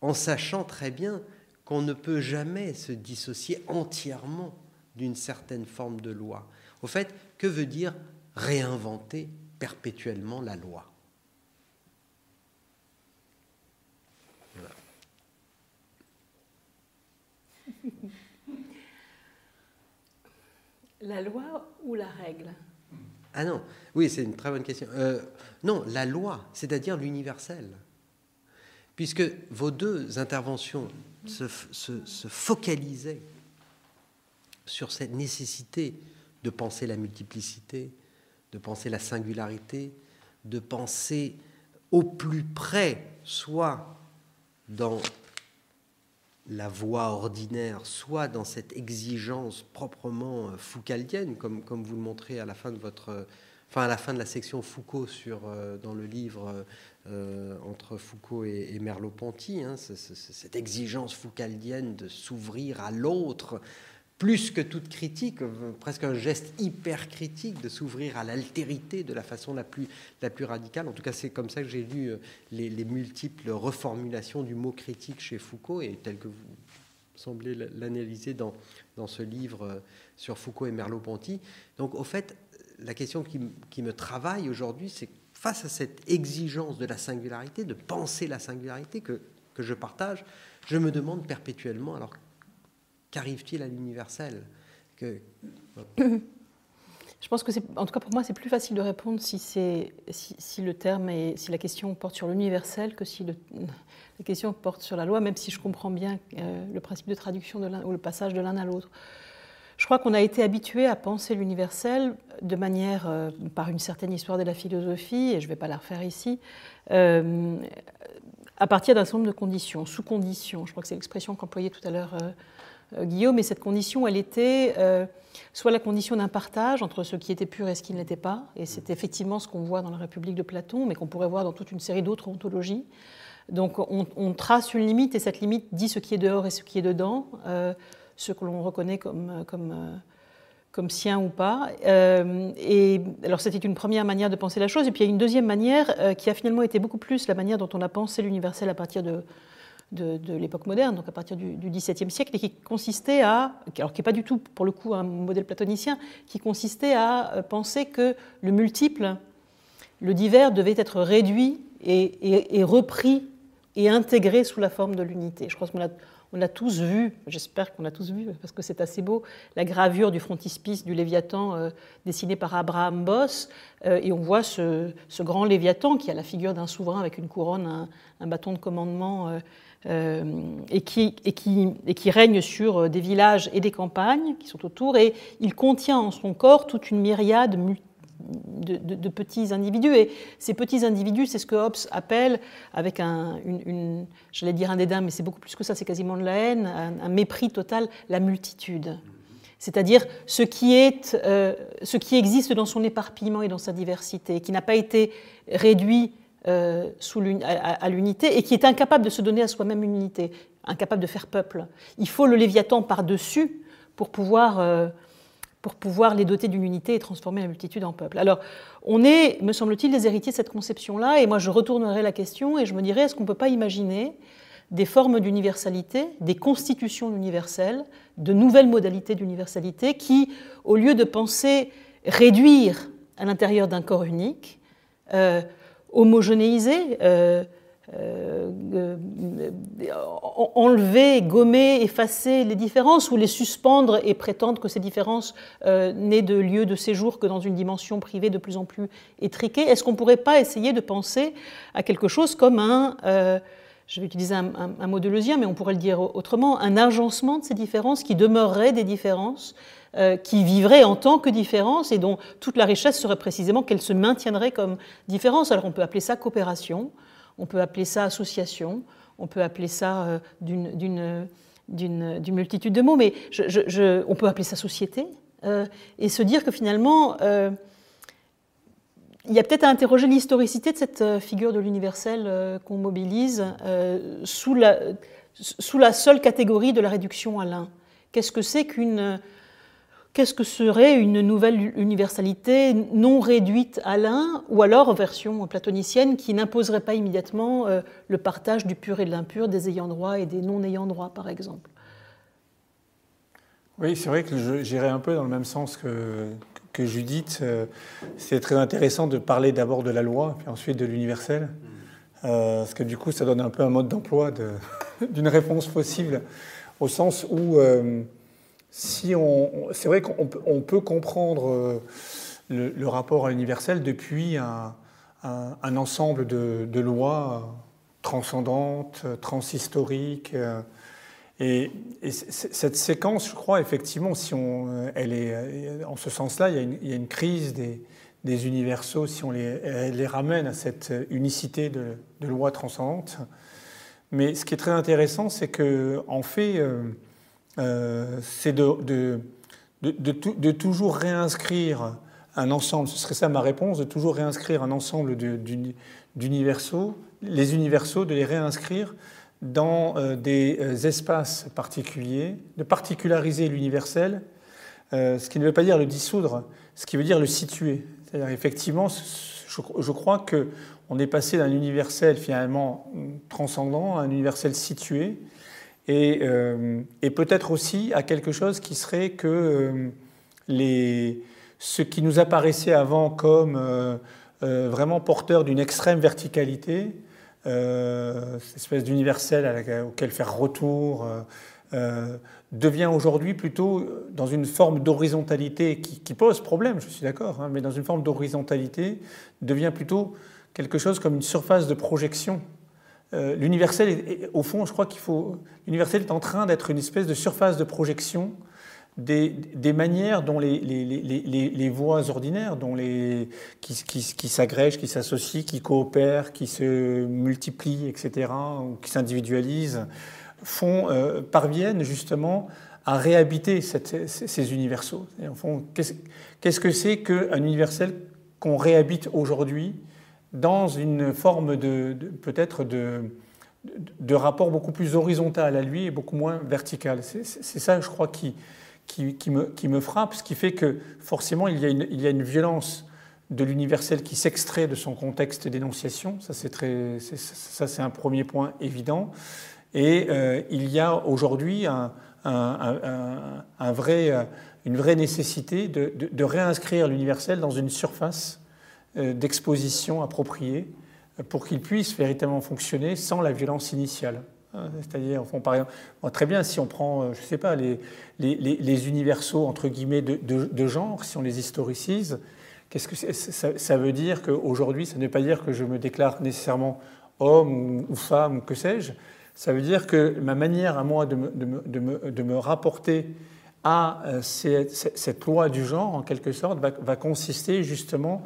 En sachant très bien qu'on ne peut jamais se dissocier entièrement d'une certaine forme de loi? Au fait, que veut dire réinventer perpétuellement la loi? La loi ou la règle? Ah non, oui, c'est une très bonne question. Euh, non, la loi, c'est-à-dire l'universel. Puisque vos deux interventions se, se, focalisaient sur cette nécessité de penser la multiplicité, de penser la singularité, de penser au plus près, soit dans la voie ordinaire, soit dans cette exigence proprement euh, foucaldienne, comme, vous le montrez à la fin de votre, la section Foucault sur, euh, dans le livre euh, entre Foucault et, Merleau-Ponty, hein, cette exigence foucaldienne de s'ouvrir à l'autre, plus que toute critique, presque un geste hyper critique de s'ouvrir à l'altérité de la façon la plus, la plus radicale. En tout cas, c'est comme ça que j'ai lu euh, les, multiples reformulations du mot critique chez Foucault, et tel que vous semblez l'analyser dans, dans ce livre euh, sur Foucault et Merleau-Ponty. Donc, au fait, la question qui, qui me travaille aujourd'hui, c'est face à cette exigence de la singularité, de penser la singularité que, que je partage, je me demande perpétuellement, alors qu'arrive-t-il à l'universel. Je pense que c'est, en tout cas pour moi, c'est plus facile de répondre si, c'est, si, le terme et si la question porte sur l'universel que si la question porte sur la loi, même si je comprends bien euh, le principe de traduction ou le passage de l'un à l'autre. Je crois qu'on a été habitué à penser l'universel de manière, euh, par une certaine histoire de la philosophie, et je ne vais pas la refaire ici, euh, à partir d'un certain nombre de conditions, sous conditions. Je crois que c'est l'expression qu'employait tout à l'heure Guillaume, et cette condition, elle était euh, soit la condition d'un partage entre ce qui était pur et ce qui ne l'était pas, et c'est effectivement ce qu'on voit dans la République de Platon, mais qu'on pourrait voir dans toute une série d'autres ontologies. Donc on, trace une limite, et cette limite dit ce qui est dehors et ce qui est dedans, euh, ce que l'on reconnaît comme, comme, comme sien ou pas. et alors c'était une première manière de penser la chose, et puis il y a une deuxième manière qui a finalement été beaucoup plus la manière dont on a pensé l'universel à partir de de, l'époque moderne, donc à partir du, XVIIe siècle, et qui consistait à, alors qui n'est pas du tout pour le coup un modèle platonicien, qui consistait à euh, penser que le multiple, le divers devait être réduit et, repris et intégré sous la forme de l'unité. Je crois qu'on a, on a tous vu, j'espère qu'on a tous vu, parce que c'est assez beau, la gravure du frontispice du Léviathan euh, dessinée par Abraham Boss, euh, et on voit ce, grand Léviathan qui a la figure d'un souverain avec une couronne, un, bâton de commandement. Euh, et, qui, et, qui, règne sur euh, des villages et des campagnes qui sont autour, et il contient en son corps toute une myriade de, petits individus. Et ces petits individus, c'est ce que Hobbes appelle, avec un, une, j'allais dire un dédain, mais c'est beaucoup plus que ça, c'est quasiment de la haine, un, mépris total, la multitude. C'est-à-dire ce, qui euh, ce qui existe dans son éparpillement et dans sa diversité, qui n'a pas été réduit euh, à, l'unité et qui est incapable de se donner à soi-même une unité, incapable de faire peuple. Il faut le Léviathan par-dessus pour pouvoir, euh, pour pouvoir les doter d'une unité et transformer la multitude en peuple. Alors, on est, me semble-t-il, les héritiers de cette conception-là, et moi je retournerai la question et je me dirais, est-ce qu'on ne peut pas imaginer des formes d'universalité, des constitutions universelles, de nouvelles modalités d'universalité qui, au lieu de penser réduire à l'intérieur d'un corps unique, euh, homogénéiser, euh, euh, euh, enlever, gommer, effacer les différences ou les suspendre et prétendre que ces différences n'est de lieu de séjour que dans une dimension privée de plus en plus étriquée. Est-ce qu'on ne pourrait pas essayer de penser à quelque chose comme un, je vais utiliser un, mot de leusien, mais on pourrait le dire autrement, un agencement de ces différences qui demeurerait des différences qui vivraient en tant que différences et dont toute la richesse serait précisément qu'elles se maintiendraient comme différences. Alors on peut appeler ça coopération, on peut appeler ça association, on peut appeler ça euh, d'une multitude de mots, mais on peut appeler ça société, euh, et se dire que finalement, euh, il y a peut-être à interroger l'historicité de cette figure de l'universel qu'on mobilise sous, la, seule catégorie de la réduction à l'un. Qu'est-ce que c'est qu'une qu'est-ce que serait une nouvelle universalité non réduite à l'un, ou alors version platonicienne qui n'imposerait pas immédiatement euh, le partage du pur et de l'impur, des ayants droit et des non ayants droit, par exemple? Oui, c'est vrai que j'irais un peu dans le même sens que, que Judith. Euh, c'est très intéressant de parler d'abord de la loi, puis ensuite de l'universel, euh, parce que du coup, ça donne un peu un mode d'emploi d'une réponse possible, au sens où si on, c'est vrai qu'on peut comprendre euh, le, rapport à l'universel depuis un, ensemble de, lois transcendantes, transhistoriques. Euh, et, cette séquence, je crois, effectivement, si on, euh, elle est, en ce sens-là, il, y a une crise des, universaux, si on les, les, ramène à cette unicité de, lois transcendantes. Mais ce qui est très intéressant, c'est qu'en fait, euh, c'est de, toujours réinscrire un ensemble, ce serait ça ma réponse, de toujours réinscrire un ensemble d'universaux, les universaux, de les réinscrire dans euh, des euh, espaces particuliers, de particulariser l'universel, ce qui ne veut pas dire le dissoudre, ce qui veut dire le situer. C'est-à-dire effectivement, je, je crois que on est passé d'un universel finalement transcendant à un universel situé, euh, et, peut-être aussi à quelque chose qui serait que euh, les, ce qui nous apparaissait avant comme euh, vraiment porteur d'une extrême verticalité, cette espèce d'universel auquel faire retour, devient aujourd'hui plutôt dans une forme d'horizontalité qui, pose problème, je suis d'accord, hein, mais dans une forme d'horizontalité, devient plutôt quelque chose comme une surface de projection euh, l'universel, au fond, je crois qu'il faut. L'universel est en train d'être une espèce de surface de projection des, des manières dont les, les, les, les, voies ordinaires, dont les, qui, qui, qui s'agrègent, qui s'associent, qui coopèrent, qui se multiplient, etc., ou qui s'individualisent, font, euh, parviennent justement à réhabiter ces universaux. Et en fond, qu'est-ce que c'est qu'un universel qu'on réhabite aujourd'hui dans une forme de, peut-être de, de, rapport beaucoup plus horizontal à lui et beaucoup moins vertical. C'est ça, je crois, qui, qui, qui, me, frappe, ce qui fait que forcément il y a une, il y a une violence de l'universel qui s'extrait de son contexte d'énonciation. Ça, c'est un premier point évident. Et euh, il y a aujourd'hui un, un, un, vrai, une vraie nécessité de, de, réinscrire l'universel dans une surface d'exposition appropriée euh, pour qu'il puisse véritablement fonctionner sans la violence initiale. Hein, c'est-à-dire, par exemple, très bien, si on prend, euh, je ne sais pas, les, les, les, universaux, entre guillemets, de, de, genre, si on les historicise, qu'est-ce que ça, veut dire qu'aujourd'hui, ça ne veut pas dire que je me déclare nécessairement homme ou, femme ou que sais-je. Ça veut dire que ma manière à moi de me, de me, de me, rapporter à cette, loi du genre, en quelque sorte, va consister justement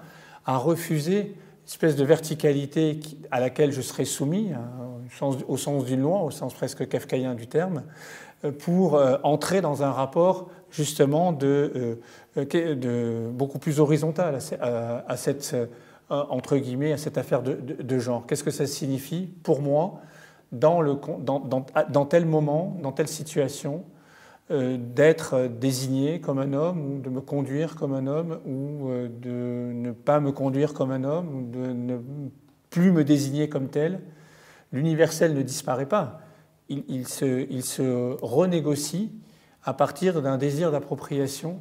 à refuser espèce de verticalité à laquelle je serais soumis, hein, au sens d'une loi, au sens presque kafkaïen du terme, euh, pour euh, entrer dans un rapport justement de, euh, de beaucoup plus horizontal à, cette, entre guillemets, à cette affaire de, genre. Qu'est-ce que ça signifie pour moi dans, le, dans, dans tel moment, dans telle situation d'être désigné comme un homme ou de me conduire comme un homme ou euh, de ne pas me conduire comme un homme ou de ne plus me désigner comme tel, l'universel ne disparaît pas. Il, se, il, se, renégocie à partir d'un désir d'appropriation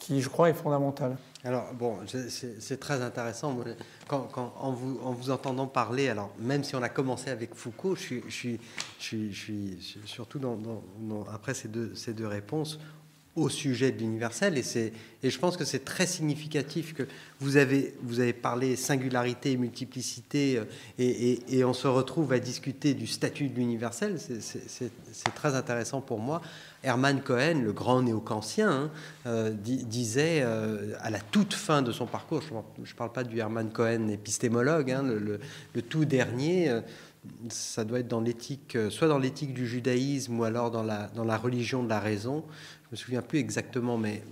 qui, je crois, est fondamentale. Alors, bon, c'est très intéressant. Quand, en, vous, en, vous, entendant parler, alors même si on a commencé avec Foucault, je suis, surtout après ces deux, ces deux réponses, au sujet de l'universel. Et, et je pense que c'est très significatif que vous avez, vous avez parlé singularité et multiplicité, euh, et, et, on se retrouve à discuter du statut de l'universel. C'est très intéressant pour moi. Hermann Cohen, le grand néo-kantien, hein, euh, disait euh, à la toute fin de son parcours, je ne parle pas du Hermann Cohen épistémologue, hein, le, tout dernier, ça doit être dans l'éthique, soit dans l'éthique du judaïsme ou alors dans la, dans la religion de la raison, je me souviens plus exactement, mais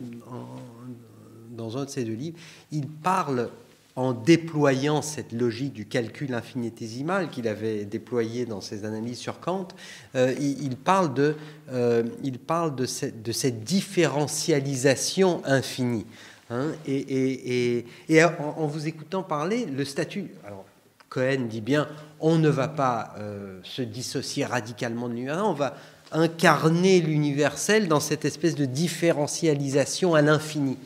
dans un de ces deux livres, il parle en déployant cette logique du calcul infinitésimal qu'il avait déployé dans ses analyses sur Kant, euh, il, parle de, euh, il parle de cette, différentialisation infinie. Hein. et, et, en, vous écoutant parler, le statut. Alors, Cohen dit bien on ne va pas euh, se dissocier radicalement de l'univers, on va incarner l'universel dans cette espèce de différentialisation à l'infini.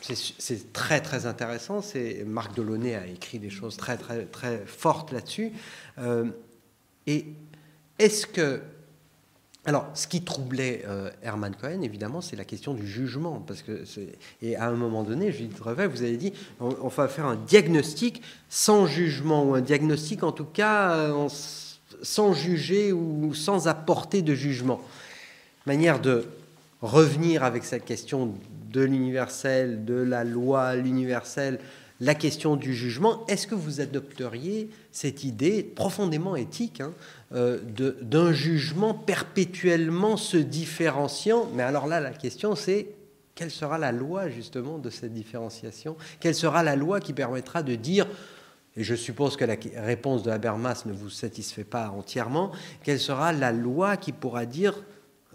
C'est très très intéressant. C'est Marc Delaunay a écrit des choses très très très fortes là-dessus. Euh, et est-ce que alors, ce qui troublait euh, Herman Cohen, évidemment, c'est la question du jugement. Parce que et à un moment donné, Judith Revet, vous avez dit on, va faire un diagnostic sans jugement, ou un diagnostic en tout cas euh, sans juger ou sans apporter de jugement. Manière de revenir avec cette question de l'universel, de la loi, l'universel, la question du jugement, est-ce que vous adopteriez cette idée profondément éthique hein, euh, d'un jugement perpétuellement se différenciant? Mais alors là, la question c'est quelle sera la loi justement de cette différenciation? Quelle sera la loi qui permettra de dire et je suppose que la réponse de Habermas ne vous satisfait pas entièrement, quelle sera la loi qui pourra dire,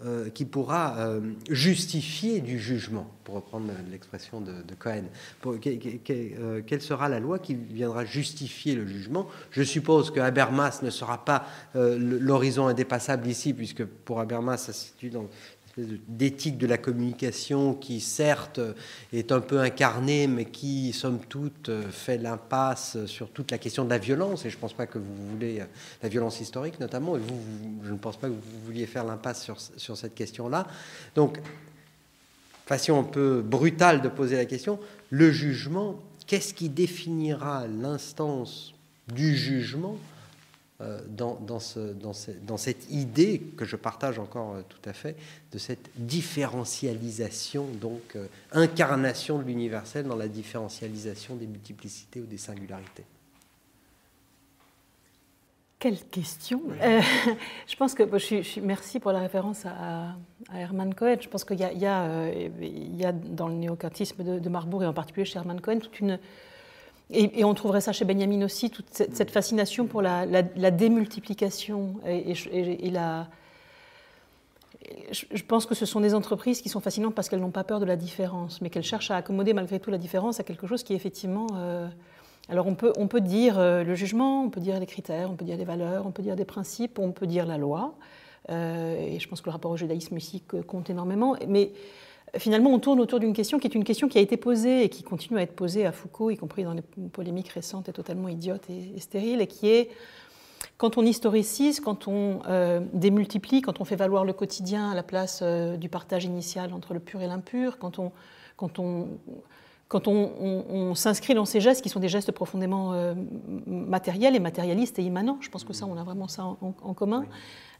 euh, qui pourra euh, justifier du jugement, pour reprendre l'expression de, Cohen. Euh, Quelle sera la loi qui viendra justifier le jugement? Je suppose que Habermas ne sera pas l'horizon indépassable ici, puisque pour Habermas, ça se situe dans d'éthique de la communication qui certes est un peu incarnée mais qui somme toute fait l'impasse sur toute la question de la violence. Et je ne pense pas que vous voulez la violence historique notamment. Et vous, je ne pense pas que vous vouliez faire l'impasse sur, sur cette question là donc façon un peu brutale de poser la question le jugement qu'est-ce qui définira l'instance du jugement euh, dans, dans, ce, dans, dans, cette idée que je partage encore euh, tout à fait de cette différentialisation, donc euh, incarnation de l'universel dans la différentialisation des multiplicités ou des singularités. Quelle question Je pense que je suis, merci pour la référence à, Hermann Cohen. Je pense qu'il y, y, y, a dans le néocatisme de, de Marbourg et en particulier chez Hermann Cohen toute une et, on trouverait ça chez Benjamin aussi, toute cette, fascination pour la, démultiplication et, la, je pense que ce sont des entreprises qui sont fascinantes parce qu'elles n'ont pas peur de la différence, mais qu'elles cherchent à accommoder malgré tout la différence à quelque chose qui est effectivement... Euh, alors on peut, on peut dire euh, le jugement, on peut dire les critères, on peut dire les valeurs, on peut dire des principes, on peut dire la loi. Euh, et je pense que le rapport au judaïsme ici compte énormément. Mais finalement, on tourne autour d'une question qui est une question qui a été posée et qui continue à être posée à Foucault, y compris dans les polémiques récentes et totalement idiotes et, stériles, et qui est quand on historicise, quand on euh, démultiplie, quand on fait valoir le quotidien à la place euh, du partage initial entre le pur et l'impur, quand on, quand on, quand on, s'inscrit dans ces gestes qui sont des gestes profondément euh, matériels et matérialistes et immanents, je pense que ça, on a vraiment ça en, commun,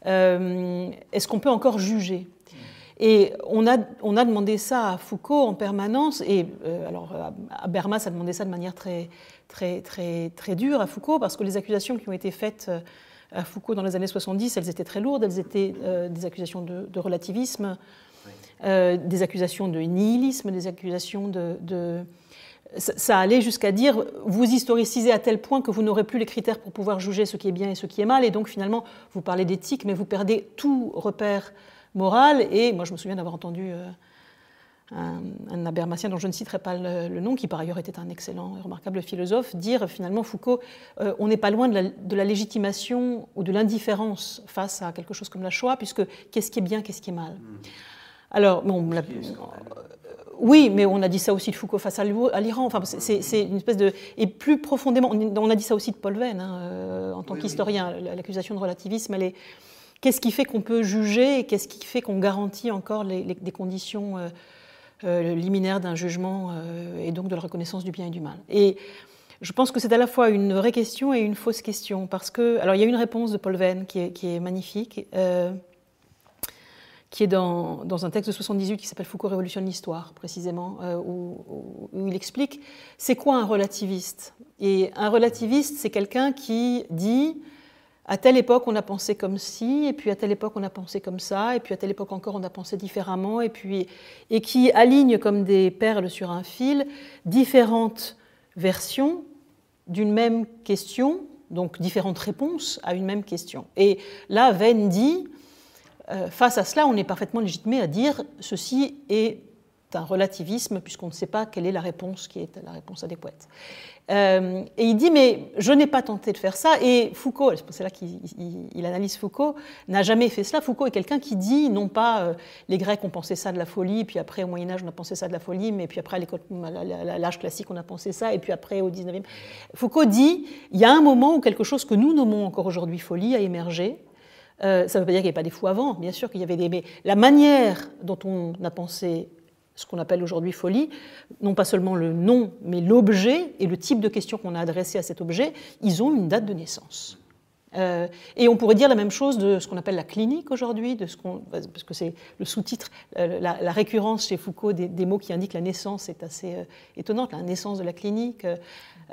est-ce qu'on peut encore juger? Et on a, on a demandé ça à Foucault en permanence, et euh, alors Habermas a demandé ça de manière très, très, très, très dure à Foucault, parce que les accusations qui ont été faites euh, à Foucault dans les années 70, elles étaient très lourdes, elles étaient euh, des accusations de, relativisme, des accusations de nihilisme, des accusations de, de ça allait jusqu'à dire vous historicisez à tel point que vous n'aurez plus les critères pour pouvoir juger ce qui est bien et ce qui est mal, et donc finalement vous parlez d'éthique, mais vous perdez tout repère morale. Et moi, je me souviens d'avoir entendu euh, un, un, dont je ne citerai pas le, nom, qui par ailleurs était un excellent et remarquable philosophe, dire finalement, Foucault, euh, on n'est pas loin de la, légitimation ou de l'indifférence face à quelque chose comme la Shoah, puisque qu'est-ce qui est bien, qu'est-ce qui est mal Alors, bon, oui, mais on a dit ça aussi de Foucault face à l'Iran. Enfin, c'est une espèce de. Et plus profondément, on a dit ça aussi de Paul Venn, hein, euh, en tant qu'historien. L'accusation de relativisme, elle est. Qu'est-ce qui fait qu'on peut juger et qu'est-ce qui fait qu'on garantit encore les, conditions euh, euh, liminaires d'un jugement et donc de la reconnaissance du bien et du mal Et je pense que c'est à la fois une vraie question et une fausse question. Parce que. Alors, il y a une réponse de Paul Venn qui est, magnifique qui est dans, un texte de 78 qui s'appelle Foucault révolutionne l'histoire, précisément, euh, où, il explique c'est quoi un relativiste. Et un relativiste, c'est quelqu'un qui dit à telle époque on a pensé comme ci, et puis à telle époque on a pensé comme ça, et puis à telle époque encore on a pensé différemment, et puis et qui aligne comme des perles sur un fil différentes versions d'une même question, donc différentes réponses à une même question. Et là, Venn dit euh, face à cela, on est parfaitement légitimé à dire ceci est un relativisme puisqu'on ne sait pas quelle est la réponse qui est la réponse adéquate. Euh, et il dit mais je n'ai pas tenté de faire ça et Foucault, c'est là qu'il analyse Foucault, n'a jamais fait cela. Foucault est quelqu'un qui dit non pas euh, les Grecs ont pensé ça de la folie, puis après au Moyen Âge on a pensé ça de la folie, mais puis après à l'âge classique on a pensé ça, et puis après au 19e. Foucault dit il y a un moment où quelque chose que nous nommons encore aujourd'hui folie a émergé euh, ça ne veut pas dire qu'il n'y avait pas des fous avant, bien sûr qu'il y avait des. Mais la manière dont on a pensé ce qu'on appelle aujourd'hui folie, non pas seulement le nom, mais l'objet et le type de question qu'on a adressé à cet objet, ils ont une date de naissance. Euh, et on pourrait dire la même chose de ce qu'on appelle la clinique aujourd'hui, de ce parce que c'est le sous-titre, euh, la, récurrence chez Foucault des, mots qui indiquent la naissance est assez étonnante, la naissance de la clinique.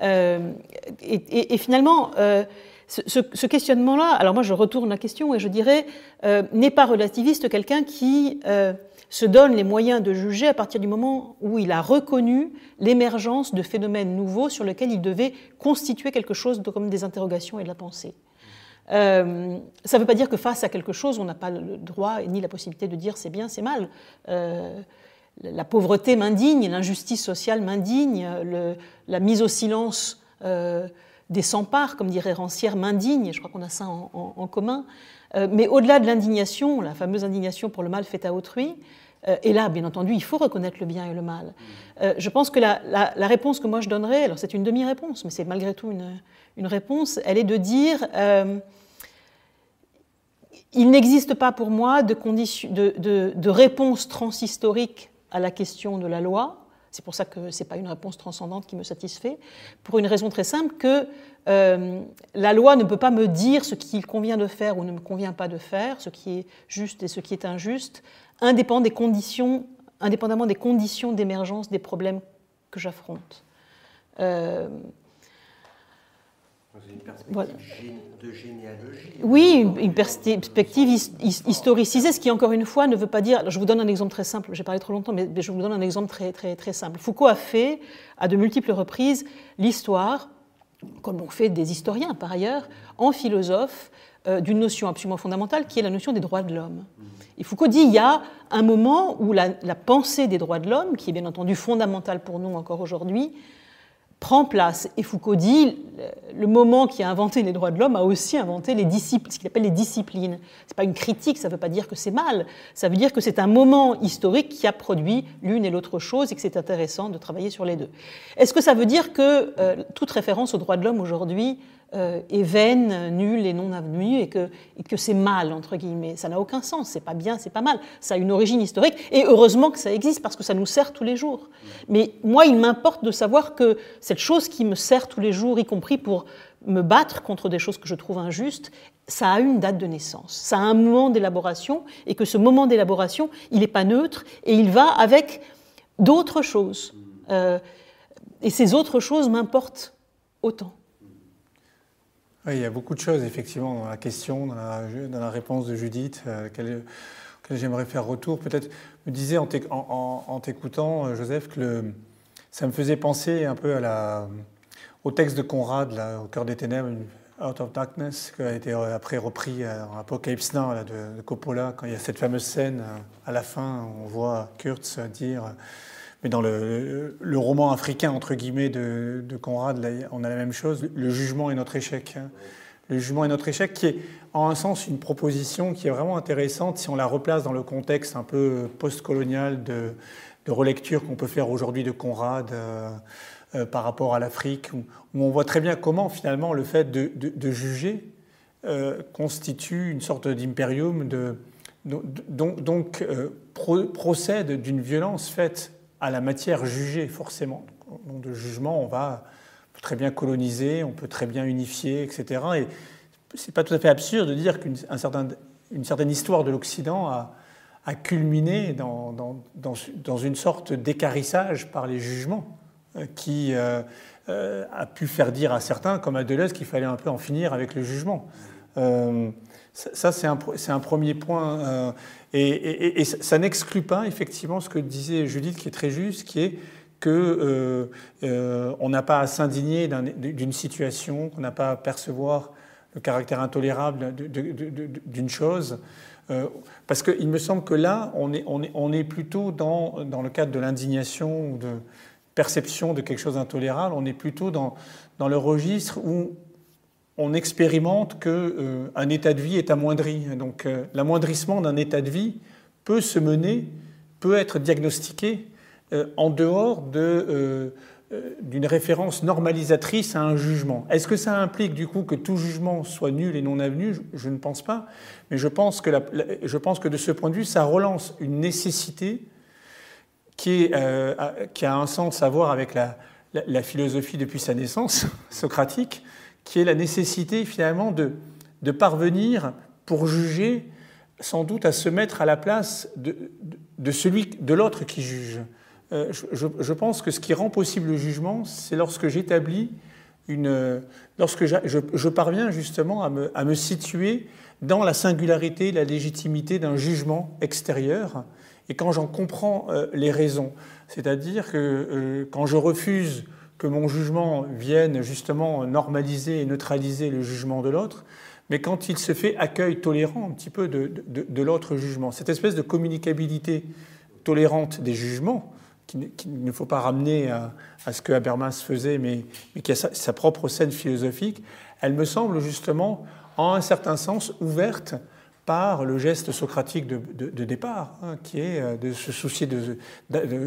Et, finalement, ce, questionnement-là, alors moi je retourne la question et je dirais, euh, n'est pas relativiste quelqu'un qui euh, se donne les moyens de juger à partir du moment où il a reconnu l'émergence de phénomènes nouveaux sur lesquels il devait constituer quelque chose comme des interrogations et de la pensée. Euh, ça ne veut pas dire que face à quelque chose, on n'a pas le droit ni la possibilité de dire c'est bien, c'est mal. la pauvreté m'indigne, l'injustice sociale m'indigne, la mise au silence des sans-parts, comme dirait Rancière, m'indigne, je crois qu'on a ça en, commun. Euh, mais au-delà de l'indignation, la fameuse indignation pour le mal fait à autrui, euh, et là, bien entendu, il faut reconnaître le bien et le mal. Euh, je pense que la, réponse que moi je donnerais, alors c'est une demi-réponse, mais c'est malgré tout une, réponse, elle est de dire il n'existe pas pour moi de, de, de réponse transhistorique à la question de la loi. C'est pour ça que ce n'est pas une réponse transcendante qui me satisfait, pour une raison très simple que euh, la loi ne peut pas me dire ce qu'il convient de faire ou ne me convient pas de faire, ce qui est juste et ce qui est injuste, indépendamment des conditions, d'émergence des problèmes que j'affronte. Euh, une perspective de généalogie. Oui, une perspective historicisée, ce qui, encore une fois, ne veut pas dire. Je vous donne un exemple très simple, j'ai parlé trop longtemps, mais je vous donne un exemple très, très, très simple. Foucault a fait, à de multiples reprises, l'histoire, comme l'ont fait des historiens par ailleurs, en philosophe, euh, d'une notion absolument fondamentale qui est la notion des droits de l'homme. Et Foucault dit il y a un moment où la, la pensée des droits de l'homme, qui est bien entendu fondamentale pour nous encore aujourd'hui, prend place. Et Foucault dit, le moment qui a inventé les droits de l'homme a aussi inventé les disciples, ce qu'il appelle les disciplines. Ce n'est pas une critique, ça ne veut pas dire que c'est mal, ça veut dire que c'est un moment historique qui a produit l'une et l'autre chose et que c'est intéressant de travailler sur les deux. Est-ce que ça veut dire que euh, toute référence aux droits de l'homme aujourd'hui euh, est vaine, nulle et non avenue et que, que c'est mal, entre guillemets. Ça n'a aucun sens, c'est pas bien, c'est pas mal. Ça a une origine historique et heureusement que ça existe parce que ça nous sert tous les jours. Mais moi, il m'importe de savoir que cette chose qui me sert tous les jours, y compris pour me battre contre des choses que je trouve injustes, ça a une date de naissance, ça a un moment d'élaboration et que ce moment d'élaboration, il n'est pas neutre et il va avec d'autres choses. Euh, et ces autres choses m'importent autant. Oui, il y a beaucoup de choses, effectivement, dans la question, dans la, réponse de Judith, euh, que j'aimerais faire retour. Peut-être, me disais en t'écoutant, euh, Joseph, que ça me faisait penser un peu au texte de Conrad, Au cœur des ténèbres, Out of Darkness, qui a été euh, après repris dans Apocalypse Now de, Coppola, quand il y a cette fameuse scène à la fin, on voit Kurtz dire mais dans le, roman africain, entre guillemets, de, Conrad, on a la même chose. Le jugement est notre échec. Hein. le jugement est notre échec, qui est en un sens une proposition qui est vraiment intéressante si on la replace dans le contexte un peu postcolonial de, de relecture qu'on peut faire aujourd'hui de Conrad euh, euh, par rapport à l'Afrique, où, on voit très bien comment finalement le fait de, juger euh, constitue une sorte d'impérium, procède d'une violence faite à la matière jugée forcément. Donc de jugement, on va très bien coloniser, on peut très bien unifier, etc. Et c'est pas tout à fait absurde de dire qu'une certain, une certaine histoire de l'Occident a, culminé dans, une sorte d'écarissage par les jugements euh, qui euh, euh, a pu faire dire à certains, comme à Deleuze, qu'il fallait un peu en finir avec le jugement. Ça, c'est un, premier point. et, et, ça n'exclut pas, effectivement, ce que disait Judith, qui est très juste, qui est qu'on on n'a pas à s'indigner d'une situation, qu'on n'a pas à percevoir le caractère intolérable d'une chose. Euh, parce qu'il me semble que là, on est, plutôt dans, le cadre de l'indignation ou de perception de quelque chose d'intolérable, on est plutôt dans le registre où on expérimente qu'un euh, état de vie est amoindri. Donc euh, l'amoindrissement d'un état de vie peut se mener, peut être diagnostiqué en dehors de euh, d'une référence normalisatrice à un jugement. Est-ce que ça implique du coup que tout jugement soit nul et non avenu? Je, ne pense pas, mais je pense, que de ce point de vue, ça relance une nécessité qui, euh, a un sens à voir avec la, philosophie depuis sa naissance, socratique, qui est la nécessité finalement de, de parvenir, pour juger, sans doute à se mettre à la place de, de celui de l'autre qui juge. Euh, je, pense que ce qui rend possible le jugement, c'est lorsque j'établis une. lorsque je, parviens justement à me, à me, situer dans la singularité, la légitimité d'un jugement extérieur, et quand j'en comprends euh, les raisons. C'est-à-dire que euh, quand je refuse que mon jugement vienne justement normaliser et neutraliser le jugement de l'autre, mais quand il se fait accueil tolérant un petit peu de, de, l'autre jugement, cette espèce de communicabilité tolérante des jugements, qu'il ne faut pas ramener à, ce que Habermas faisait, mais, qui a sa, propre scène philosophique, elle me semble justement, en un certain sens, ouverte par le geste socratique de, départ, hein, qui est euh, de se soucier de,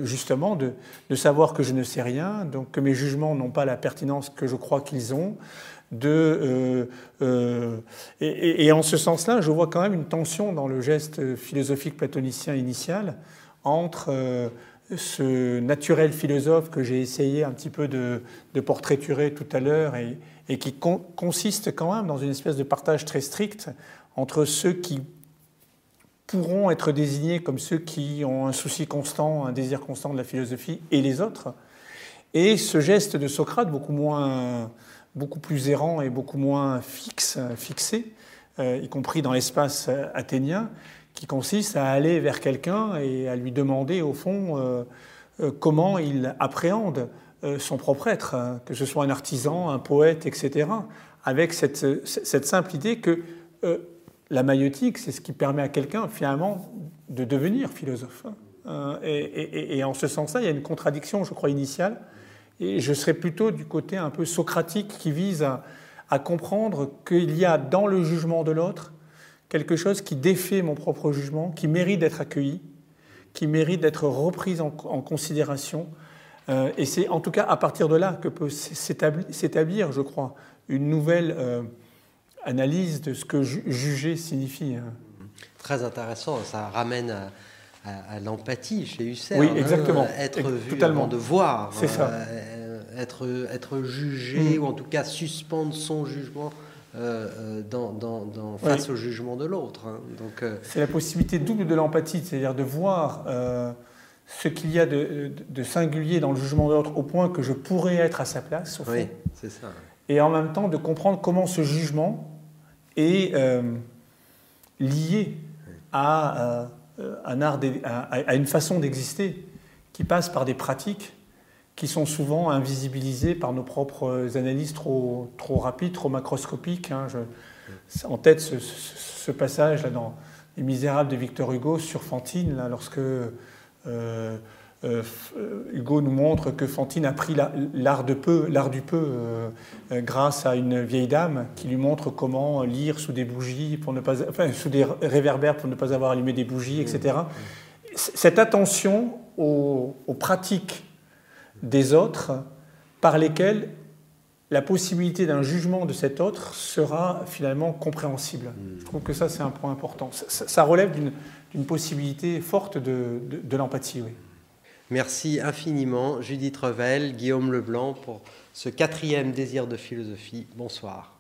justement de, savoir que je ne sais rien, donc que mes jugements n'ont pas la pertinence que je crois qu'ils ont. Euh, euh, et, en ce sens-là, je vois quand même une tension dans le geste philosophique platonicien initial entre ce naturel philosophe que j'ai essayé un petit peu de, portraiturer tout à l'heure et, qui consiste quand même dans une espèce de partage très strict entre ceux qui pourront être désignés comme ceux qui ont un souci constant, un désir constant de la philosophie et les autres. Et ce geste de Socrate, beaucoup, moins, beaucoup plus errant et beaucoup moins fixe, fixé, euh, y compris dans l'espace athénien, qui consiste à aller vers quelqu'un et à lui demander, au fond, euh, euh, comment il appréhende son propre être, hein, que ce soit un artisan, un poète, etc., avec cette simple idée que la maïotique, c'est ce qui permet à quelqu'un, finalement, de devenir philosophe. Hein. Et, et, en ce sens-là, il y a une contradiction, je crois, initiale. Et je serais plutôt du côté un peu socratique qui vise à, comprendre qu'il y a dans le jugement de l'autre quelque chose qui défait mon propre jugement, qui mérite d'être accueilli, qui mérite d'être repris en, considération. Euh, et c'est en tout cas à partir de là que peut s'établir, je crois, une nouvelle euh, analyse de ce que juger signifie. Hein. Très intéressant, ça ramène à, l'empathie chez Husserl. Oui, hein. exactement. être vu Totalement. de voir. C'est ça. Euh, être, être jugé, mm. ou en tout cas suspendre son jugement euh, euh, dans, face au jugement de l'autre. Hein. Donc, euh, C'est la possibilité double de l'empathie, c'est-à-dire de voir ce qu'il y a de, singulier dans le jugement de l'autre au point que je pourrais être à sa place, au Oui, c'est ça. Et en même temps de comprendre comment ce jugement est lié à, un art, une façon d'exister qui passe par des pratiques qui sont souvent invisibilisés par nos propres analyses trop, trop rapides, trop macroscopiques. Hein. en tête ce, passage là, dans Les Misérables de Victor Hugo sur Fantine, là, lorsque euh, euh, Hugo nous montre que Fantine a pris l'art de peu, l'art du peu, grâce à une vieille dame qui lui montre comment lire sous des bougies pour ne pas, enfin, sous des réverbères pour ne pas avoir allumé des bougies, etc. Cette attention aux, aux pratiques des autres par lesquelles la possibilité d'un jugement de cet autre sera finalement compréhensible. Hmm. Je trouve que ça, c'est un point important. Ça, relève d'une possibilité forte de, de, l'empathie. Oui. Merci infiniment, Judith Revel, Guillaume Leblanc, pour ce quatrième désir de philosophie. Bonsoir.